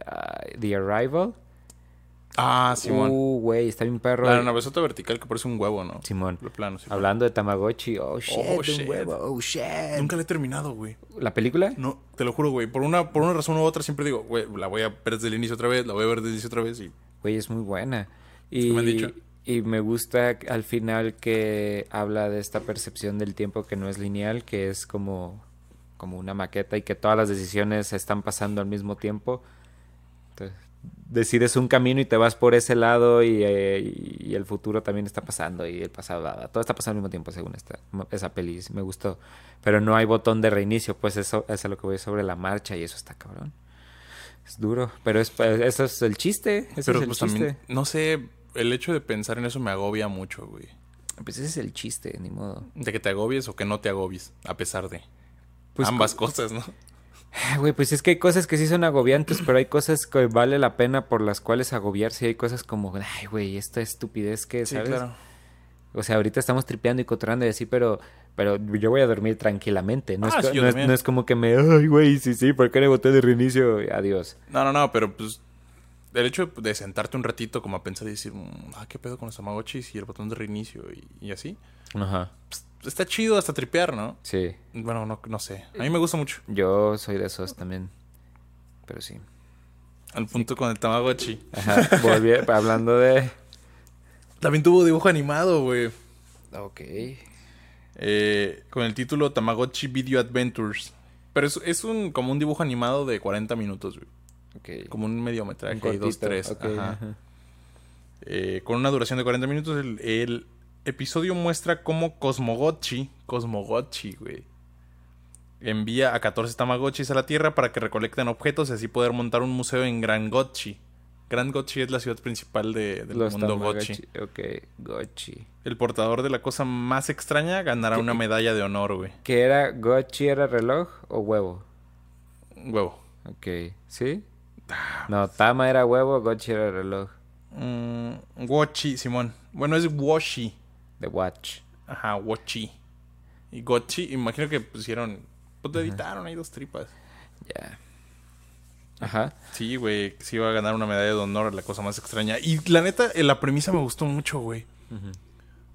The Arrival? Ah, Simón. Uh, güey, está bien perro. la navesota vertical que parece un huevo, ¿no? Simón. De plano, sí. Hablando de Tamagotchi, oh shit, Oh, un shit. huevo, oh shit. Nunca la he terminado, güey. ¿La película? No, te lo juro, güey. Por una, por una razón u otra siempre digo, güey, la voy a ver desde el inicio otra vez, la voy a ver desde el inicio otra vez y... Güey, es muy buena. Que me han dicho. Y, y me gusta al final que habla de esta percepción del tiempo que no es lineal, que es como, como una maqueta y que todas las decisiones están pasando al mismo tiempo. Entonces, decides un camino y te vas por ese lado y, eh, y el futuro también está pasando y el pasado, todo está pasando al mismo tiempo según esta, esa peli, me gustó. Pero no hay botón de reinicio, pues eso, eso es a lo que voy sobre la marcha y eso está cabrón. Es duro, pero es, eso es el chiste. Pero es el pues chiste. también, no sé, el hecho de pensar en eso me agobia mucho, güey. Pues ese es el chiste, ni modo. De que te agobies o que no te agobies, a pesar de Pues ambas co- cosas, ¿no? Güey, pues es que hay cosas que sí son agobiantes, pero hay cosas que vale la pena por las cuales agobiarse. Y hay cosas como, ay, güey, esta estupidez que, ¿sabes? O sea, ahorita estamos tripeando y cotorrando y así, pero, pero yo voy a dormir tranquilamente. No, Ah, es, sí, no, es, no es como que me, ay, güey, sí, sí, ¿por qué le boté de reinicio? Adiós. No, no, no, pero pues el hecho de sentarte un ratito como a pensar y decir, "Mm, ah, ¿qué pedo con los Tamagotchis y el botón de reinicio y, y así? Ajá. Pues, está chido hasta tripear, ¿no? Sí, Bueno, no, no sé. A mí me gusta mucho. yo soy de esos también. Pero sí. Al punto con el Tamagotchi. Ajá, volví- hablando de... También tuvo dibujo animado, güey. Ok. Eh, con el título Tamagotchi Video Adventures. Pero es, es un como un dibujo animado de 40 minutos, güey. Como un mediometraje, Un dos, tres. ok, ajá. ajá. Eh, con una duración de 40 minutos, el, el episodio muestra cómo Cosmogotchi, Cosmogotchi, güey, envía a 14 Tamagotchis a la Tierra para que recolecten objetos y así poder montar un museo en Gran Gotchi. Gran Gotchi es la ciudad principal de- del Los mundo Gotchi. Tamagotchi. Ok, Gochi. El portador de la cosa más extraña ganará una medalla de honor, güey. ¿Qué era? ¿Gochi era reloj o huevo? Huevo. Ok, ¿sí? No, Tama era huevo, Gochi era reloj. Mm, Wochi, Simón. Bueno, es Woshi. The Watch. Ajá, Wochi. Y Gotchi, imagino que pusieron. Pues le editaron ahí dos tripas. Ya. Ajá. Sí, güey, sí iba a ganar una medalla de honor, la cosa más extraña. Y la neta, eh, la premisa me gustó mucho, güey.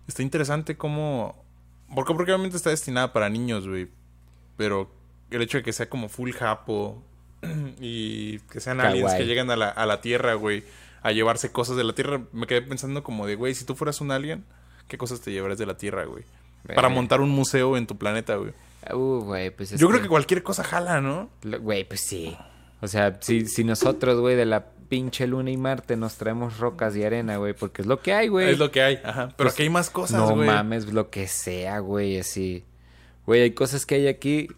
Está interesante cómo... Porque, porque obviamente está destinada para niños, güey. Pero el hecho de que sea como full japo y que sean aliens que llegan a la, a la Tierra, güey, a llevarse cosas de la Tierra, me quedé pensando como de, güey, si tú fueras un alien, ¿qué cosas te llevarías de la Tierra, güey? Para montar un museo en tu planeta, güey. Uh, güey, pues es Yo creo que cualquier cosa jala, ¿no? Lo- Güey, pues sí. O sea, si, si nosotros, güey, de la pinche luna y Marte nos traemos rocas y arena, güey, porque es lo que hay, güey. Es lo que hay, ajá. Pero Pues, aquí hay más cosas, no güey. mames, lo que sea, güey, así. Güey, hay cosas que hay aquí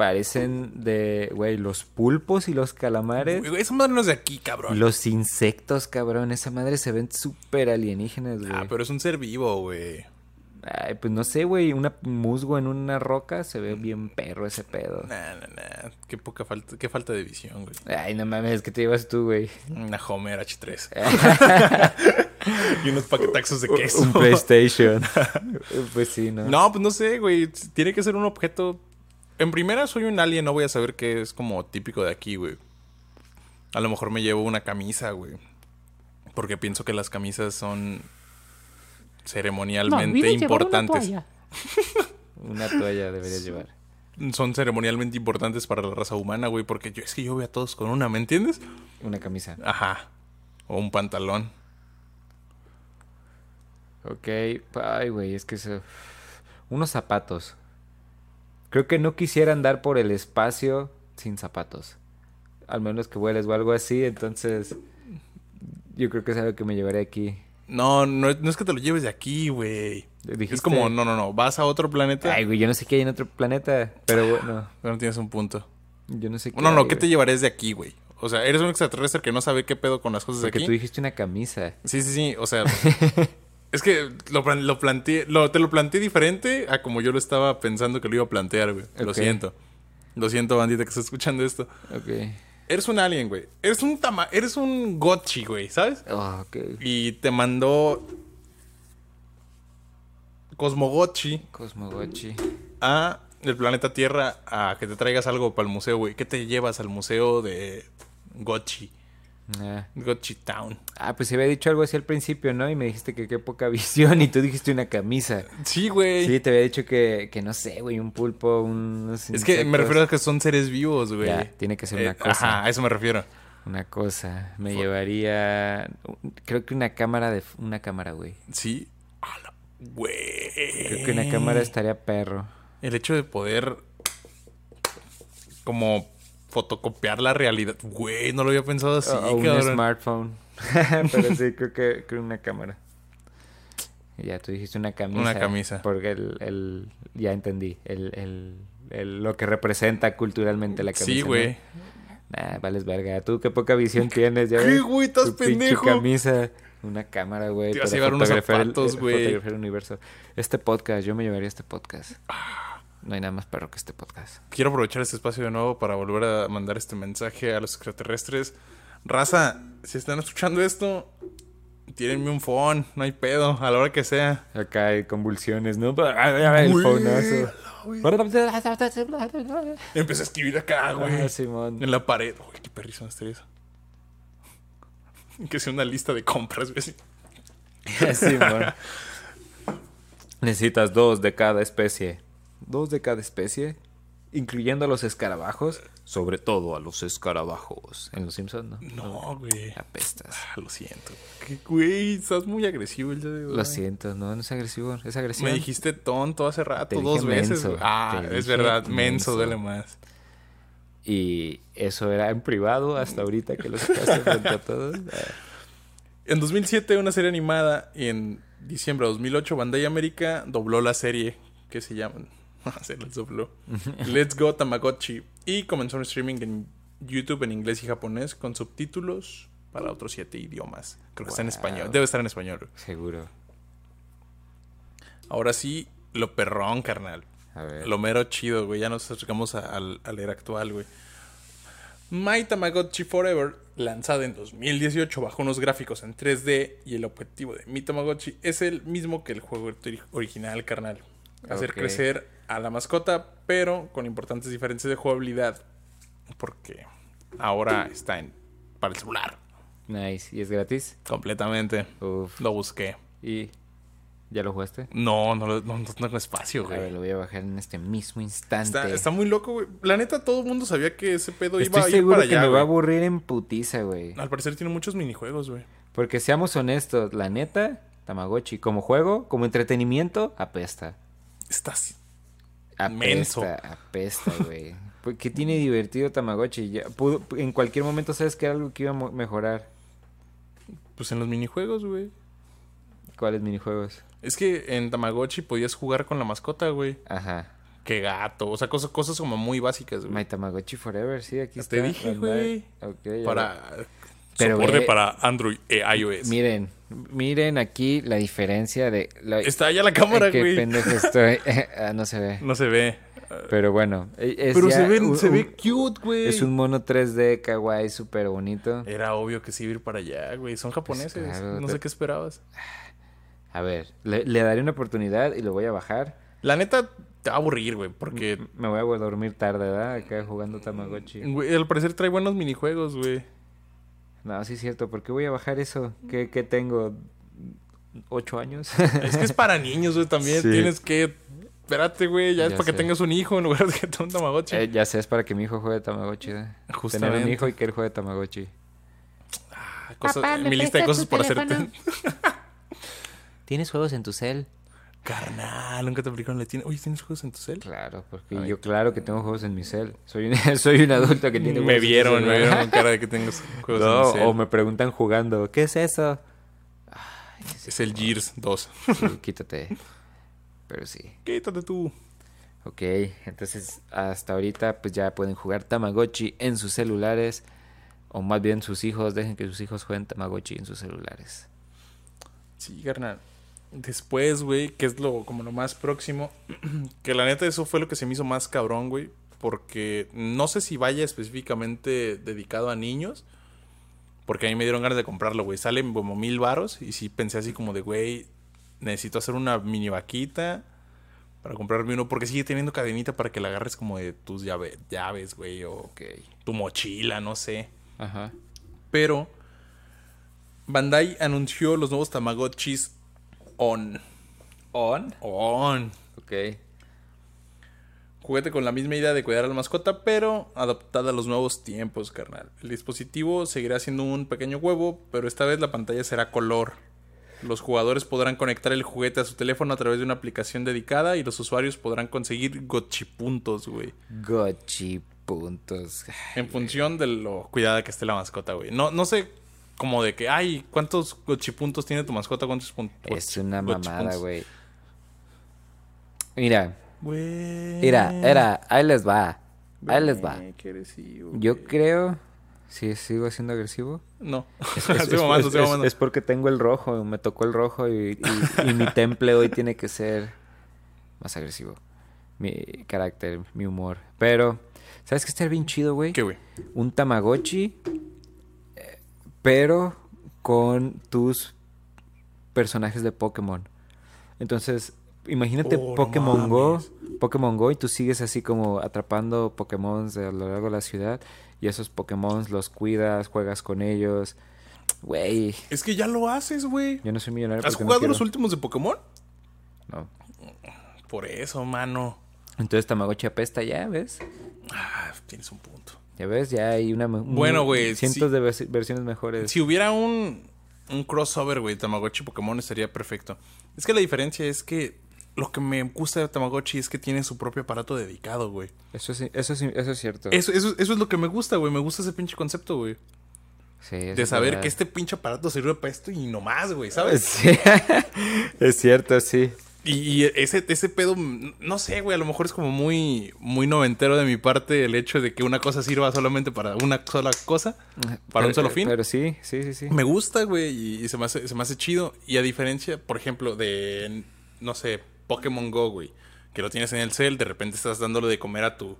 parecen de, güey, los pulpos y los calamares. Güey, Esa madre no es de aquí, cabrón. los insectos, cabrón. Esa madre se ven súper alienígenas, güey. Ah, pero es un ser vivo, güey. Ay, pues no sé, güey. Un musgo en una roca se ve bien perro ese pedo. Nah, nah, nah. Qué poca falta, qué falta de visión, güey. Ay, no mames, ¿qué te llevas tú, güey? Una Homer H3. y unos paquetaxos de queso. Un PlayStation. pues sí, ¿no? No, pues no sé, güey. Tiene que ser un objeto. En primera, soy un alien, no voy a saber qué es como típico de aquí, güey. A lo mejor me llevo una camisa, güey. Porque pienso que las camisas son ceremonialmente importantes. Una toalla. una toalla deberías llevar. Son ceremonialmente importantes para la raza humana, güey. Porque yo es que yo veo a todos con una, ¿me entiendes? Una camisa. Ajá. O un pantalón. Ok. Ay, güey, es que eso... Unos zapatos. Creo que no quisiera andar por el espacio sin zapatos. Al menos que vueles o algo así, entonces... Yo creo que es algo que me llevaré aquí. No, no, no es que te lo lleves de aquí, güey. Es como, no, no, no. Vas a otro planeta. Ay, güey, yo no sé qué hay en otro planeta. Pero bueno, Pero no tienes un punto. yo no sé qué No, no, hay, ¿qué te güey. llevarías de aquí, güey? O sea, eres un extraterrestre que no sabe qué pedo con las cosas de Porque aquí. tú dijiste una camisa. Sí, sí, sí. O sea, es que lo, lo planteé, lo, te lo planteé diferente a como yo lo estaba pensando que lo iba a plantear, güey. Lo siento. Lo siento, bandita, que está escuchando esto. Ok. Eres un alien, güey. Eres un tama eres un gotchi, güey, ¿sabes? Oh, ok. Y te mandó Cosmogotchi Cosmogochi. a el planeta Tierra a que te traigas algo para el museo, güey. ¿Qué te llevas al museo de Gotchi? Ah. Gotchi Town. Ah, pues se había dicho algo así al principio, ¿no? Y me dijiste que qué poca visión y tú dijiste una camisa. Sí, güey. Sí, te había dicho que, que no sé, güey, un pulpo, unos es que me refiero a que son seres vivos, güey. Ya, tiene que ser una Eh, cosa. Ajá, a eso me refiero. Una cosa. Me Fue- llevaría. Creo que una cámara de. Una cámara, güey. Sí. A la- Güey. Creo que una cámara estaría perro. El hecho de poder como fotocopiar la realidad. Güey, no lo había pensado así, o un cabrón. smartphone. Pero sí, creo que, creo una cámara. Ya, tú dijiste una camisa. Una camisa. Porque el, el ya entendí. El, el, el- lo que representa culturalmente la camisa. Sí, ¿no? güey. Nah, vales verga. Tú qué poca visión tienes, ya ¿Qué, ves? güey? ¿Estás pendejo? camisa. Una cámara, güey. Te ibas a llevar unos zapatos, eh, güey. universo. Este podcast, yo me llevaría este podcast. No hay nada más perro que este podcast. Quiero aprovechar este espacio de nuevo para volver a mandar este mensaje a los extraterrestres. Raza, si están escuchando esto, tírenme un phone, no hay pedo, a la hora que sea. Acá hay convulsiones, ¿no? El fonazo. Empecé a escribir acá, güey. Ah, Simón. En la pared. Uy, qué perrísimo estaría eso. Que sea una lista de compras, güey. Simón. Necesitas dos de cada especie. Dos de cada especie, incluyendo a los escarabajos. Sobre todo a los escarabajos. En los Simpsons, ¿no? No, güey. Apestas. Ah, lo siento. ¿Qué, güey? Estás muy agresivo el día de hoy. Lo siento, no, no es agresivo, es agresivo. Me dijiste tonto hace rato, Te dos veces. menso. Ah, te es verdad. Menso menso. duele más. Y eso era en privado hasta ahorita que lo sacaste frente a todos. Ah, En 2007, una serie animada. Y en diciembre de 2008, Bandai América dobló la serie. que se llama? Se les dobló. Let's Go Tamagotchi. Y comenzó un streaming en YouTube en inglés y japonés con subtítulos para otros siete idiomas. Creo que está en español. Debe estar en español. Seguro. Ahora sí, lo perrón, carnal. A ver. Lo mero chido, güey. Ya nos acercamos a- al, al era actual, güey. My Tamagotchi Forever, lanzada en 2018 bajo unos gráficos en 3D y el objetivo de Mi Tamagotchi es el mismo que el juego ori- original, carnal. Hacer crecer a la mascota, pero con importantes diferencias de jugabilidad. Porque ahora está en para el celular. Nice. ¿Y es gratis? Completamente. Uf. Lo busqué. ¿Y ya lo jugaste? No, no, no, no tengo espacio, A ver, güey. lo voy a bajar en este mismo instante. Está, está muy loco, güey. La neta, todo el mundo sabía que ese pedo Estoy iba a ir seguro para que allá. me va a aburrir en putiza, güey. Al parecer tiene muchos minijuegos, güey. Porque seamos honestos, la neta, Tamagotchi, como juego, como entretenimiento, apesta. Está así. Apesta, Menso. apesta, güey. Pues, ¿Qué tiene divertido Tamagotchi? Ya, pudo- en cualquier momento sabes que era algo que iba a mejorar. Pues en los minijuegos, güey. ¿Cuáles minijuegos? Es que en Tamagotchi podías jugar con la mascota, güey. Ajá. Que gato. O sea, cosas, cosas como muy básicas, güey. My Tamagotchi Forever, sí, aquí está. Te dije, güey. Ok, ya Para Pero, soporte para Android e iOS. Miren, Miren aquí la diferencia de... La... Está allá la cámara, Qué güey. pendejo estoy. Ah, no se ve. No se ve. Pero bueno. e- es Pero ya se ve, un- se ve cute, güey. Es un mono 3D kawaii súper bonito. Era obvio que sí iba a ir para allá, güey. Son japoneses. Pues claro, no te- sé qué esperabas. A ver, le, le daré una oportunidad y lo voy a bajar. La neta, te va a aburrir, güey. Porque, Me voy a dormir tarde, ¿verdad? Acá jugando Tamagotchi. güey, al parecer trae buenos minijuegos, güey. No, sí es cierto. ¿Por qué voy a bajar eso? ¿Qué, qué tengo? ¿Ocho años? Es que es para niños, güey. También Sí. tienes que. Espérate, güey. Ya, es para que tengas un hijo en lugar de que tenga un Tamagotchi. Eh, ya sé, es para que mi hijo juegue Tamagotchi. ¿eh? Tener un hijo y que él juegue Tamagotchi. Cosas- Papá, ¿me mi lista de cosas por hacerte. ¿Tienes juegos en tu cel? Carnal, nunca te aplicaron la tienda. Oye, ¿tienes juegos en tu cel? Claro, porque Ay. yo claro que tengo juegos en mi cel. Soy un, soy un adulto que tiene juegos Me en su vieron, me vieron con cara de que tengas juegos No, en mi cel. o me preguntan jugando, ¿qué es eso? Es el Gears 2. Sí, quítate. Pero sí. Quítate tú. Ok, entonces hasta ahorita pues ya pueden jugar Tamagotchi en sus celulares. O más bien sus hijos, dejen que sus hijos jueguen Tamagotchi en sus celulares. Sí, carnal. Después, güey, que es lo como lo más próximo, que la neta eso fue lo que se me hizo más cabrón, güey, porque no sé si vaya específicamente dedicado a niños, porque a mí me dieron ganas de comprarlo, güey. Salen como mil varos y sí pensé así como de, güey, necesito hacer una mini vaquita para comprarme uno, porque sigue teniendo cadenita para que la agarres como de tus llave- llaves, güey, o Ok. tu mochila, no sé. Ajá. Pero Bandai anunció los nuevos Tamagotchis On. ¿On? On. Ok. Juguete con la misma idea de cuidar a la mascota, pero adaptada a los nuevos tiempos, carnal. El dispositivo seguirá siendo un pequeño huevo, pero esta vez la pantalla será color. Los jugadores podrán conectar el juguete a su teléfono a través de una aplicación dedicada y los usuarios podrán conseguir gochipuntos, güey. Gochi puntos. En función de lo cuidada que esté la mascota, güey. No, no sé como de que, ay, ¿cuántos gochipuntos tiene tu mascota? ¿Cuántos puntos? Es una mamada, güey. Mira, mira, era, ahí les va. Ahí les va. Güey, qué agresivo, Yo creo. Si sigo siendo agresivo. No. Es, estoy es- mamando, es- estoy es- mamando. es porque tengo el rojo, me tocó el rojo y, y- y mi temple hoy tiene que ser más agresivo. Mi carácter, mi humor. Pero, ¿sabes qué estaría bien chido, güey? ¿Qué, güey? Un Tamagotchi, pero con tus personajes de Pokémon. Entonces, imagínate Oh, no Pokémon Go. Pokémon Go y tú sigues así como atrapando Pokémon a lo largo de la ciudad y esos Pokémon los cuidas, juegas con ellos. Güey, Es que ya lo haces, güey. yo no soy millonario ¿Has no jugado los últimos de Pokémon? No. Por eso, mano. Entonces Tamagotchi apesta ya, ¿ves? Ah, tienes un punto. Ya ves, ya hay una un- Bueno, güey, cientos de vers- versiones mejores. Si hubiera un, un crossover, güey, Tamagotchi Pokémon estaría perfecto. Es que la diferencia es que lo que me gusta de Tamagotchi es que tiene su propio aparato dedicado, güey. Eso sí, eso sí, eso es cierto. Eso, eso, eso es lo que me gusta, güey. Me gusta ese pinche concepto, güey. Sí, De es saber verdad. que este pinche aparato sirve para esto y no más, güey, ¿sabes? Sí. es cierto, sí. Y, y ese, ese pedo, mm, no sé, güey, a lo mejor es como muy, muy noventero de mi parte el hecho de que una cosa sirva solamente para una sola cosa, para un solo fin. Pero sí, sí, sí, sí. Me gusta, güey, y, y se, me hace, se me hace chido. Y a diferencia, por ejemplo, de, no sé, Pokémon Go, güey, que lo tienes en el cel, de repente estás dándole de comer a tu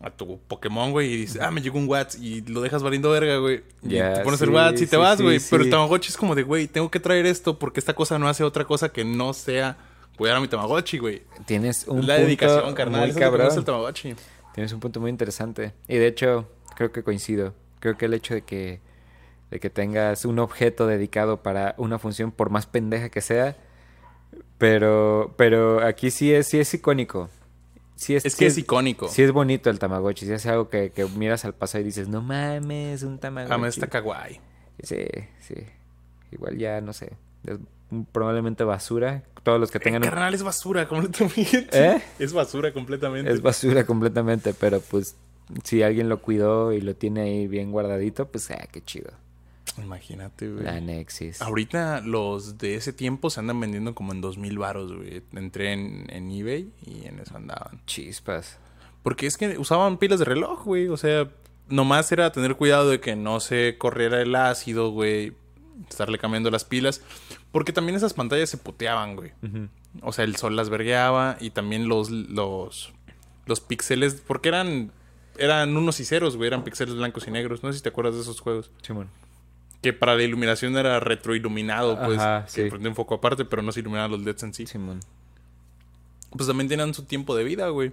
a tu Pokémon, güey, y dices, ah, me llegó un Watts y lo dejas valiendo verga, güey. Y te pones sí, el Watts y te sí, vas, sí, güey. Pero el. Tamagotchi es como de, güey, tengo que traer esto porque esta cosa no hace otra cosa que no sea cuidar a mi Tamagotchi, güey. Tienes un la punto dedicación, carnal. muy es cabrón. el Tamagotchi. Tienes un punto muy interesante. Y de hecho, creo que coincido. Creo que el hecho de que, de que tengas un objeto dedicado para una función, por más pendeja que sea, pero, pero aquí sí es, sí es icónico. Sí es, Es sí que es icónico. Sí es bonito el Tamagotchi. Sí es algo que, que miras al pasado y dices, no mames, un Tamagotchi. Ah, me está kawaii. Sí, sí. Igual ya, no sé. Es probablemente basura. Todos los que tengan un Carnal, es basura completamente. ¿Eh? Es basura completamente. Es basura completamente, pero pues si alguien lo cuidó y lo tiene ahí bien guardadito, pues ah, qué chido. Imagínate, güey. La Nexus. Ahorita los de ese tiempo se andan vendiendo como en dos mil varos, güey. Entré en, en eBay y en eso andaban. Chispas. Porque es que usaban pilas de reloj, güey. O sea, nomás era tener cuidado de que no se corriera el ácido, güey. estarle cambiando las pilas. Porque también esas pantallas se puteaban, güey. O sea, el sol las vergueaba y también los, los, los píxeles, porque eran, eran unos y ceros, güey, eran píxeles blancos y negros. No sé si te acuerdas de esos juegos. Simón. Que para la iluminación era retroiluminado, pues. Ajá, que sí. prendía un foco aparte, pero no se iluminaban los LEDs en sí. Simón. Pues también tenían su tiempo de vida, güey.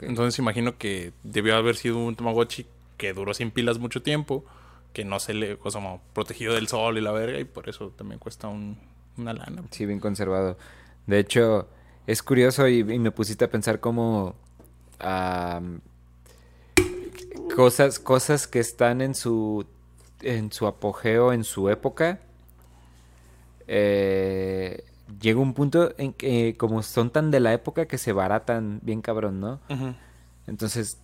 Entonces imagino que debió haber sido un Tamagotchi que duró sin pilas mucho tiempo, que no se le, o sea, como protegido del sol y la verga, y por eso también cuesta un, una lana. Sí, bien conservado. De hecho, es curioso y, y me pusiste a pensar cómo am, cosas, cosas que están en su en su apogeo, en su época. eh, llega un punto en que como son tan de la época que se baratan bien cabrón, ¿no? Entonces,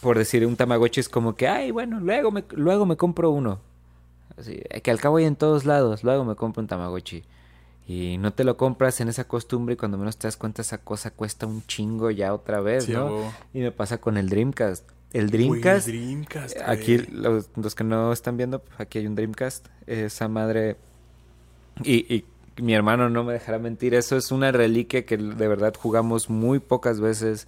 por decir un Tamagotchi es como que, ay, bueno, luego me, luego me compro uno. Así, eh, que al cabo hay en todos lados, luego me compro un Tamagotchi. Y no te lo compras en esa costumbre y cuando menos te das cuenta esa cosa cuesta un chingo ya otra vez, Sí, ¿no? Y me pasa con el Dreamcast. El Dreamcast, Dreamcast, güey. aquí los, los que no están viendo, pues, aquí hay un Dreamcast. Esa madre... Y, y mi hermano no me dejará mentir, eso es una reliquia que de verdad jugamos muy pocas veces.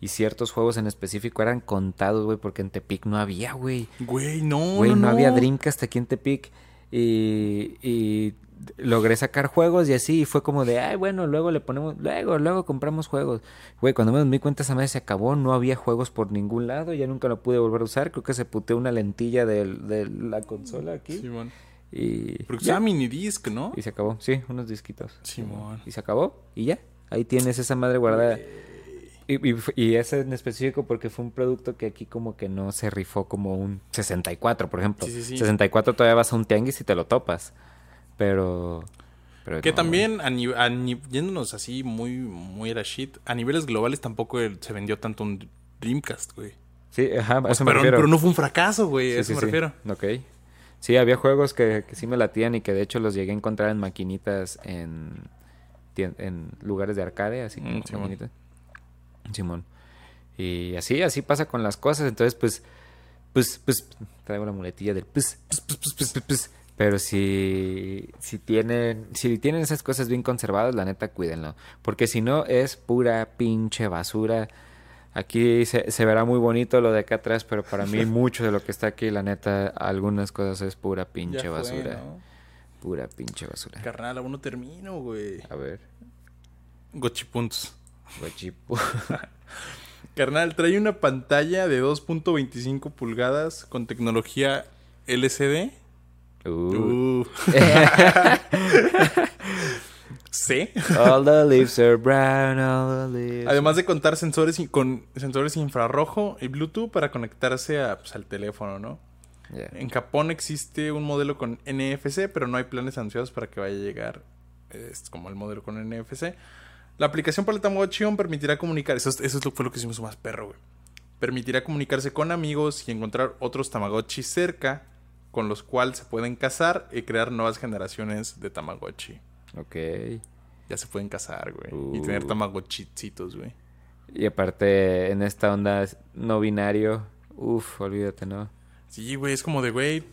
Y ciertos juegos en específico eran contados, güey, porque en Tepic no había, güey. Güey, no, Güey, no, no, había Dreamcast aquí en Tepic. Y, y logré sacar juegos y así. Y fue como de, ay, bueno, luego le ponemos, luego, luego compramos juegos. Güey, cuando me di cuenta esa madre se acabó, no había juegos por ningún lado. Ya nunca lo pude volver a usar. Creo que se puteó una lentilla del- de, la consola aquí. Simón. Y, Porque ya. usaba minidisc, ¿no? y se acabó. Sí, unos disquitos. Simón. Y se acabó. Y ya. Ahí tienes esa madre guardada. Y, y, y ese en específico porque fue un producto que aquí como que no se rifó como un 64, por ejemplo. Sí, sí, sí. 64 todavía vas a un tianguis y te lo topas. Pero... pero Que no, también, a a yéndonos así muy, muy a la shit, a niveles globales tampoco se vendió tanto un Dreamcast, güey. Sí, ajá, a eso me Pero, refiero. pero no fue un fracaso, güey, Sí, a eso sí, me sí. refiero. Ok. Sí, había juegos que, que sí me latían y que de hecho los llegué a encontrar en maquinitas en, en lugares de arcade, así como Mm, Simón. maquinitas. Simón. Y así, así pasa con las cosas. Entonces, pues, pues, pues, traigo la muletilla del pues, pues, pues, pues, pues, pues, pues. Pero si, si tienen, si tienen esas cosas bien conservadas, la neta, cuídenlo. Porque si no, es pura pinche basura. Aquí se, se verá muy bonito lo de acá atrás, pero para mí mucho de lo que está aquí, la neta, algunas cosas es pura pinche Ya fue, basura. ¿no? Pura pinche basura. Carnal, aún no termino, güey. A ver, Gochipuntos. guachipo. Carnal, trae una pantalla de 2.25 pulgadas con tecnología LCD. Uh. Uh. ¿Sí? All the leaves are brown, all the leaves. Además de contar sensores con sensores infrarrojo y Bluetooth para conectarse a, pues, al teléfono, ¿no? En Japón existe un modelo con NFC, pero no hay planes anunciados para que vaya a llegar es como el modelo con NFC. La aplicación para el Tamagotchi permitirá comunicar, eso, es- eso fue lo que hicimos más perro, güey. Permitirá comunicarse con amigos y encontrar otros Tamagotchi cerca con los cuales se pueden casar y crear nuevas generaciones de Tamagotchi. Ok. Ya se pueden casar, güey. Y tener Uh. Tamagotchitos, güey. Y aparte, en esta onda no binario, uff, olvídate, ¿no? Sí, güey, es como de, güey,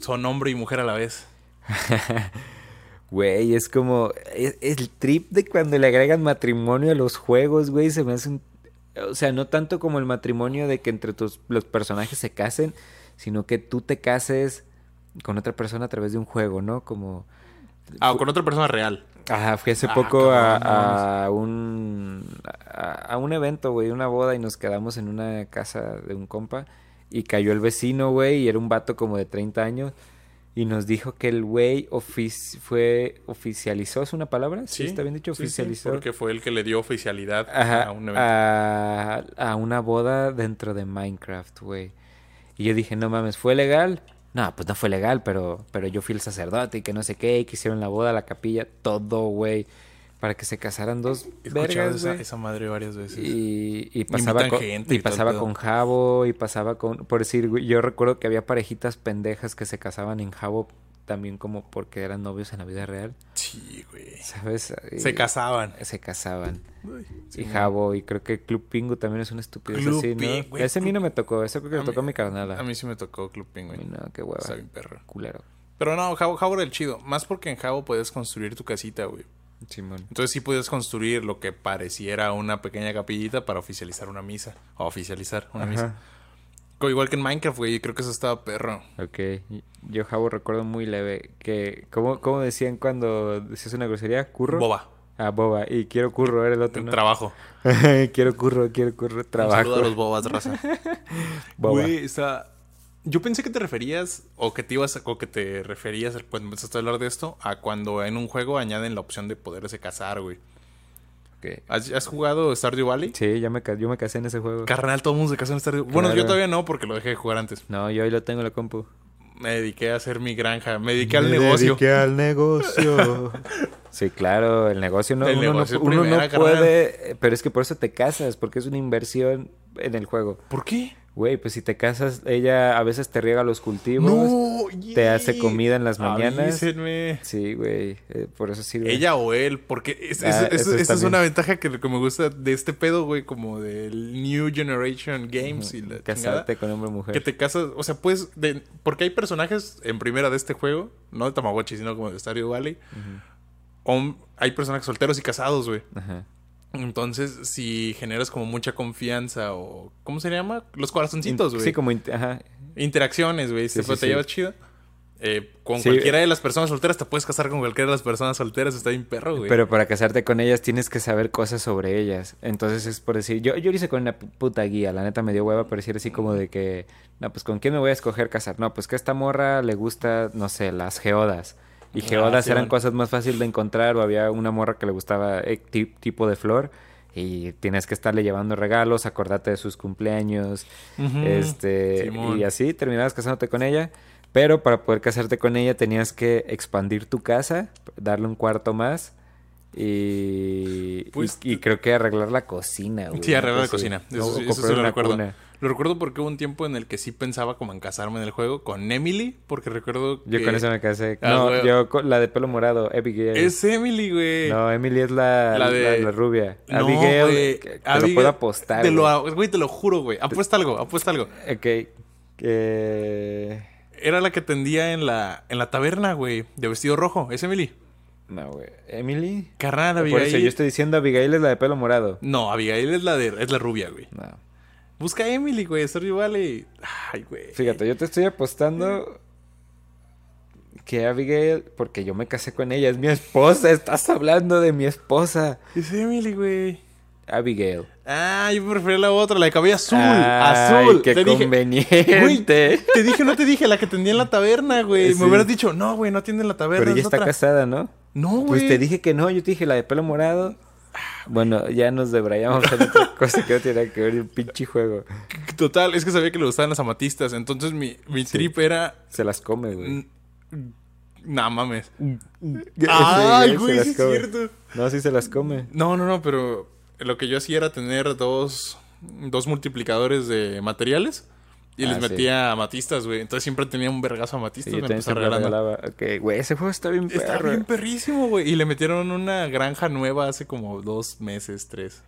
son hombre y mujer a la vez. Güey, es como es, es el trip de cuando le agregan matrimonio a los juegos, güey, se me hace un... O sea, no tanto como el matrimonio de que entre tus, los personajes se casen, sino que tú te cases con otra persona a través de un juego, ¿no? Como... Ah, o con otra persona real. Ajá, fui hace Ah, poco a, un a, a un evento, güey, una boda y nos quedamos en una casa de un compa y cayó el vecino, güey, y era un vato como de 30 años y nos dijo que el güey ofici- fue oficializó, ¿es una palabra? Sí, está bien dicho, Sí, sí, oficializó. porque fue el que le dio oficialidad Ajá, a un evento. a, a una boda dentro de Minecraft, güey. Y yo dije, no mames, ¿fue legal? No, pues no fue legal, pero, pero yo fui el sacerdote y que no sé qué, y que hicieron la boda, la capilla, todo, güey, para que se casaran dos He vergas, esa, madre varias veces. Y, y pasaba, con, gente y y pasaba con Jabo, y pasaba con... Por decir, güey, yo recuerdo que había parejitas pendejas que se casaban en Jabo también como porque eran novios en la vida real, Sí, güey. ¿sabes? Se Y- casaban. Se casaban. Uy, Y sí, Jabo, y creo que Club Pingu también es una estupidez Club así, ¿no? Güey, ese a mí no me tocó, ese creo que le tocó a mi carnala. A mí sí me tocó Club Penguin. no, qué hueva. Está bien perro. Culero. Pero no, Jabo, Jabo era el chido. Más porque en Jabo puedes construir tu casita, güey. Simón. Entonces sí puedes construir lo que pareciera una pequeña capillita para oficializar una misa. O oficializar una misa. Ajá. Igual que en Minecraft, güey. Creo que eso estaba perro. Ok. Yo, Jabo, recuerdo muy leve que... ¿Cómo, cómo decían cuando decías una grosería? ¿Curro? Boba. Ah, boba. Y quiero curro, era el otro, ¿no? Trabajo. quiero curro, quiero curro. Un Trabajo. saludo a los bobas, raza. Boba. Güey, está... Yo pensé que te referías, o que te ibas, a- o que te referías cuando empezaste a hablar de esto, a cuando en un juego añaden la opción de poderse casar, güey. ¿Has, has jugado Stardew Valley? Sí, ya me, yo me casé en ese juego. Carnal, todo el mundo se casó en Stardew Bueno, Claro. yo todavía no, porque lo dejé de jugar antes. No, yo ahí lo tengo en la compu. Me dediqué a hacer mi granja, me dediqué al Me negocio. dediqué al negocio. sí, claro, el negocio no, El uno, negocio no, uno no primera, carnal. puede, pero es que por eso te casas, porque es una inversión en el juego. ¿Por qué? Güey, pues si te casas, ella a veces te riega los cultivos. No, te hace comida en las mañanas. Avísenme. Sí, güey, eh, por eso sirve. Ella o él, porque es, es- Ah, es- esa es una ventaja que, que me gusta de este pedo, güey, como del New Generation Games y la chingada. Casarte con hombre o mujer. Que te casas, o sea, pues, de, porque hay personajes en primera de este juego, no de Tamagotchi, sino como de Stardew Valley. hom- hay personajes solteros y casados, güey. Ajá. Entonces, si generas como mucha confianza o... ¿Cómo se llama? Los corazoncitos, güey. Sí, como... Ajá. Interacciones, güey. Sí, sí, te llevas chido. Eh, con Sí. cualquiera de las personas solteras te puedes casar con cualquiera de las personas solteras. Está bien perro, güey. Pero para casarte con ellas tienes que saber cosas sobre ellas. Entonces es por decir, yo, yo lo hice con una pu- puta guía, la neta me dio hueva, pero decir así como de que, no, pues con quién me voy a escoger casar. No, pues que a esta morra le gusta, no sé, las geodas. Y Ah, geodas sí, eran bueno. cosas más fáciles de encontrar o había una morra que le gustaba eh, ti- tipo de flor. Y tienes que estarle llevando regalos, acordarte de sus cumpleaños, este, Simón. y así terminabas casándote con ella. Pero para poder casarte con ella tenías que expandir tu casa, darle un cuarto más y, Pues, y, y creo que arreglar la cocina. güey, Sí, arreglar la cocina. Eso, o eso sí lo recuerdo. cuna. Lo recuerdo porque hubo un tiempo en el que sí pensaba como en casarme en el juego con Emily, porque recuerdo Yo que con eso me casé. Ah, no, güey. yo con la de pelo morado, Abigail. Es Emily, güey. No, Emily es la, La de- la, la rubia. No, Abigail, güey. te Abigail- lo puedo apostar. Te güey. lo, güey, te lo juro, güey. Apuesta algo, apuesta algo. Ok. que- Era la que tendía en la, en la taberna, güey, de vestido rojo. Es Emily. No, güey. ¿Emily? Carnal, Por Abigail. eso yo estoy diciendo Abigail es la de pelo morado. No, Abigail es la de, es la rubia, güey. No. Busca a Emily, güey. Stardew Valley. Ay, güey. Fíjate, yo te estoy apostando que Abigail, porque yo me casé con ella, es mi esposa. Estás hablando de mi esposa. Es Emily, güey. Abigail. Ah, yo a la otra, la de cabello azul. Ay, azul. qué te dije, conveniente. Güey, te dije, no te dije, la que tendía en la taberna, güey. Sí. Me hubieras dicho, no, güey, no atiende en la taberna. Pero ella es está otra". casada, ¿no? No, güey. Pues te dije que no, yo te dije la de pelo morado. Bueno, ya nos debrayamos en otra cosa que no tiene que ver el pinche juego. Total, es que sabía que le gustaban las amatistas. Entonces mi, mi trip era. Se las come, güey. Nah, mames. Ay, güey, sí es cierto. No, sí se las come. No, no, no, pero lo que yo hacía era tener dos, dos multiplicadores de materiales y Ah, les sí. metía amatistas, güey. Entonces siempre tenía un vergazo Sí, amatistas. yo me empezó regalando. Ok, güey, ese juego está bien Está perro. bien perrísimo, güey. Y le metieron una granja nueva hace como dos meses, tres.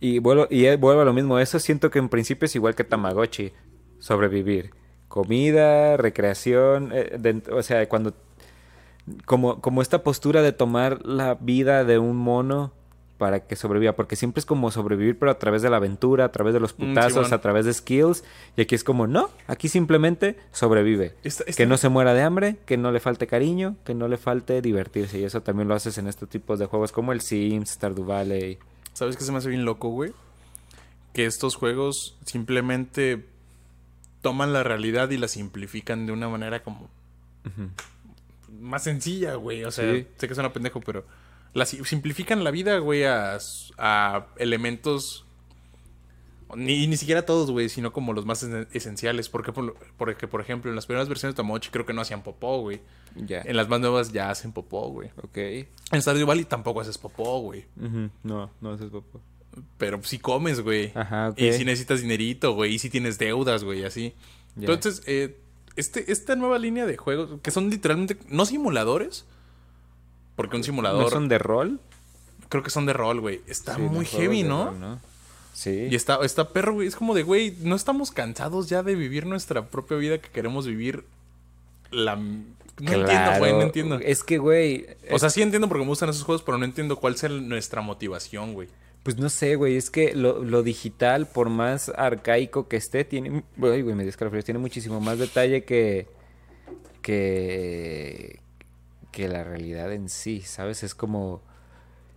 Y vuelvo, y vuelvo a lo mismo. Eso siento que en principio es igual que Tamagotchi. Sobrevivir. Comida, recreación. eh, de- o sea, cuando... Como, como esta postura de tomar la vida de un mono para que sobreviva. Porque siempre es como sobrevivir, pero a través de la aventura, a través de los Mm, putazos, a través de skills. Y aquí es como, no, aquí simplemente sobrevive. Esta- esta- Que no se muera de hambre, que no le falte cariño, que no le falte divertirse. Y eso también lo haces en estos tipos de juegos como el Sims, Stardew Valley. ¿Sabes qué se me hace bien loco, güey? Que estos juegos simplemente toman la realidad y la simplifican de una manera como más sencilla, güey. O sea, Sí. sé que suena pendejo, pero la simplifican la vida, güey, a, elementos ni, ni siquiera todos, güey, sino como los más esen- esenciales. Porque por, porque, por ejemplo, en las primeras versiones de Tamagotchi creo que no hacían popó, güey. Ya. En las más nuevas ya hacen popó, güey. Ok. En Stardew Valley tampoco haces popó, güey. No, no haces popó. Pero si comes, güey. Ajá, ok. Y si necesitas dinerito, güey. Y si tienes deudas, güey, así. Entonces, eh, este, esta nueva línea de juegos, que son literalmente, no simuladores, porque un simulador, ¿No son de rol? creo que son de rol, güey. Está Sí, muy heavy, ¿no? rol, Sí. Y está, está perro, güey. Es como de, güey, no estamos cansados ya de vivir nuestra propia vida que queremos vivir la... No entiendo, güey, no entiendo. Es que, güey. O sea, sí entiendo porque me gustan esos juegos, pero no entiendo cuál sea nuestra motivación, güey. Pues no sé, güey. Es que lo, lo, digital, por más arcaico que esté, tiene. Güey, güey, me. Tiene muchísimo más detalle que. que. Que la realidad en sí, ¿sabes? Es como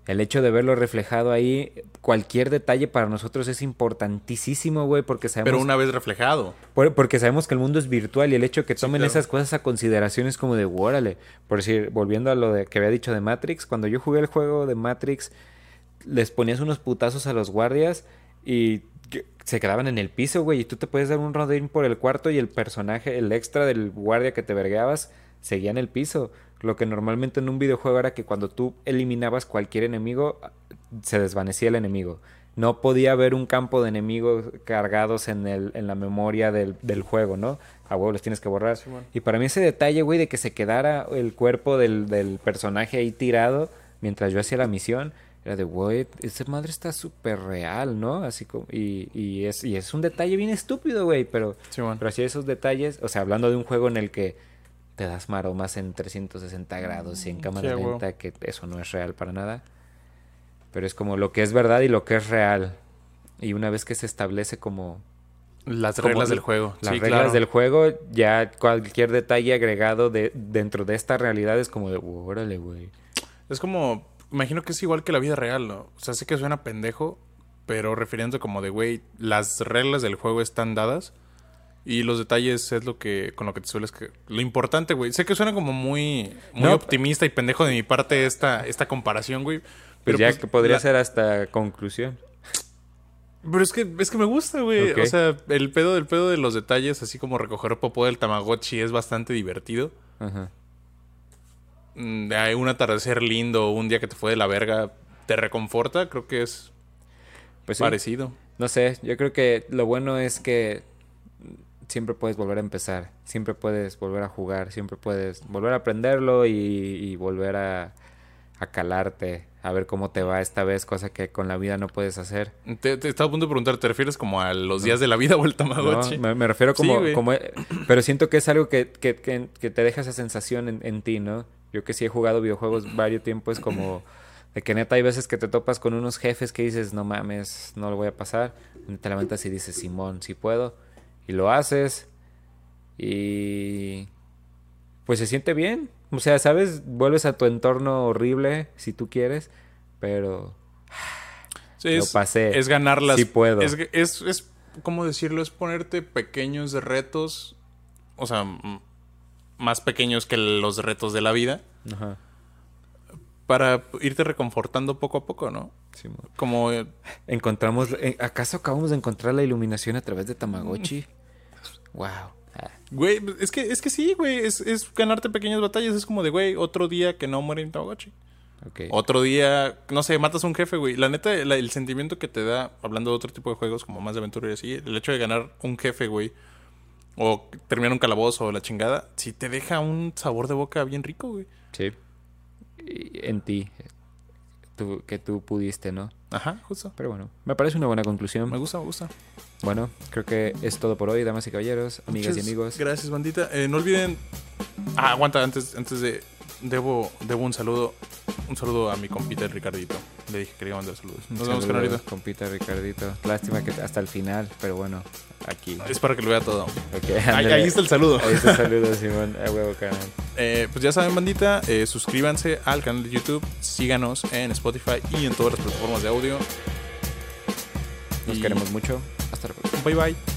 el hecho de verlo reflejado ahí, cualquier detalle para nosotros es importantísimo, güey, porque sabemos... Pero una vez reflejado. porque sabemos que el mundo es virtual y el hecho de que tomen esas cosas a consideración es como de, órale. Por decir, volviendo a lo de, que había dicho de Matrix, cuando yo jugué el juego de Matrix, les ponías unos putazos a los guardias y se quedaban en el piso, güey, y tú te puedes dar un rodín por el cuarto y el personaje, el extra del guardia que te vergueabas, seguía en el piso. Lo que normalmente en un videojuego era que cuando tú eliminabas cualquier enemigo, se desvanecía el enemigo. No podía haber un campo de enemigos cargados en, el, en la memoria del, del juego, ¿no? A huevo los tienes que borrar. Y para mí ese detalle, güey, de que se quedara el cuerpo del, del personaje ahí tirado mientras yo hacía la misión, era de, güey, esa madre está súper real, ¿no? Así como, y, y, es, y es un detalle bien estúpido, güey, pero, pero así esos detalles, o sea, hablando de un juego en el que te das maromas en 360 grados y en cámara lenta, que eso no es real para nada. Pero es como lo que es verdad y lo que es real. Y una vez que se establece como... Las reglas del juego. Las reglas del juego, ya cualquier detalle agregado de, dentro de esta realidad es como de, órale, güey. Es como, imagino que es igual que la vida real, ¿no? O sea, sé que suena pendejo, pero refiriendo como de, güey, las reglas del juego están dadas y los detalles es lo que con lo que te sueles que lo importante, güey. Sé que suena como muy muy optimista y pendejo de mi parte esta esta comparación, güey. Pues pero ya pues, que podría ser hasta conclusión. Pero es que es que me gusta, güey. O sea, el pedo del pedo de los detalles, así como recoger popó del Tamagotchi es bastante divertido. Ajá. Mm, hay un atardecer lindo, un día que te fue de la verga, te reconforta, creo que es pues parecido. No sé, yo creo que lo bueno es que siempre puedes volver a empezar, siempre puedes volver a jugar, siempre puedes volver a aprenderlo y, volver a, calarte, a ver cómo te va esta vez, cosa que con la vida no puedes hacer. Te, estaba a punto de preguntar, ¿te refieres como a los días de la vida o el Tamagotchi? No, me, refiero como, como... Pero siento que es algo que, que, que, te deja esa sensación en, en, ti, ¿no? Yo que sí he jugado videojuegos varios tiempos, es como... De que neta hay veces que te topas con unos jefes que dices, no mames, no lo voy a pasar. Te levantas y dices, Simón, si puedo y lo haces y pues se siente bien. O sea, ¿sabes? Vuelves a tu entorno horrible si tú quieres, pero sí, lo pasé. Es ganarlas. Sí puedo. Es, es, es, ¿cómo decirlo? Es ponerte pequeños retos, o sea, más pequeños que los retos de la vida. Ajá. Para irte reconfortando poco a poco, ¿no? Sí, Como... Encontramos... Eh, ¿Acaso acabamos de encontrar la iluminación a través de Tamagotchi? Wow. Ah. Güey, es que, es que sí, güey. Es, ganarte pequeñas batallas. Es como de, güey, otro día que no muere en Tamagotchi. Okay. Otro día, no sé, matas a un jefe, güey. La neta, el sentimiento que te da, hablando de otro tipo de juegos, como más de aventura y así, el hecho de ganar un jefe, güey, o terminar un calabozo o la chingada, sí te deja un sabor de boca bien rico, güey. Sí. En ti, que tú pudiste, ¿no? Ajá, justo. Pero bueno, me parece una buena conclusión. Me gusta, me gusta. Bueno, creo que es todo por hoy, damas y caballeros, amigas y amigos. Gracias, bandita. Eh, no olviden. Ah, aguanta, antes, antes de. Debo, debo un saludo. Un saludo a mi compita Ricardito. Le dije que quería mandar saludos. Nos vemos con ahorita. Compita Ricardito. Lástima que hasta el final, pero bueno, aquí. Es para que lo vea todo. ahí, está el saludo. Ahí está el saludo, Simón. A huevo, canal. Eh, pues ya saben, bandita, eh, suscríbanse al canal de YouTube. Síganos en Spotify y en todas las plataformas de audio. Nos queremos mucho. Hasta luego. Bye bye.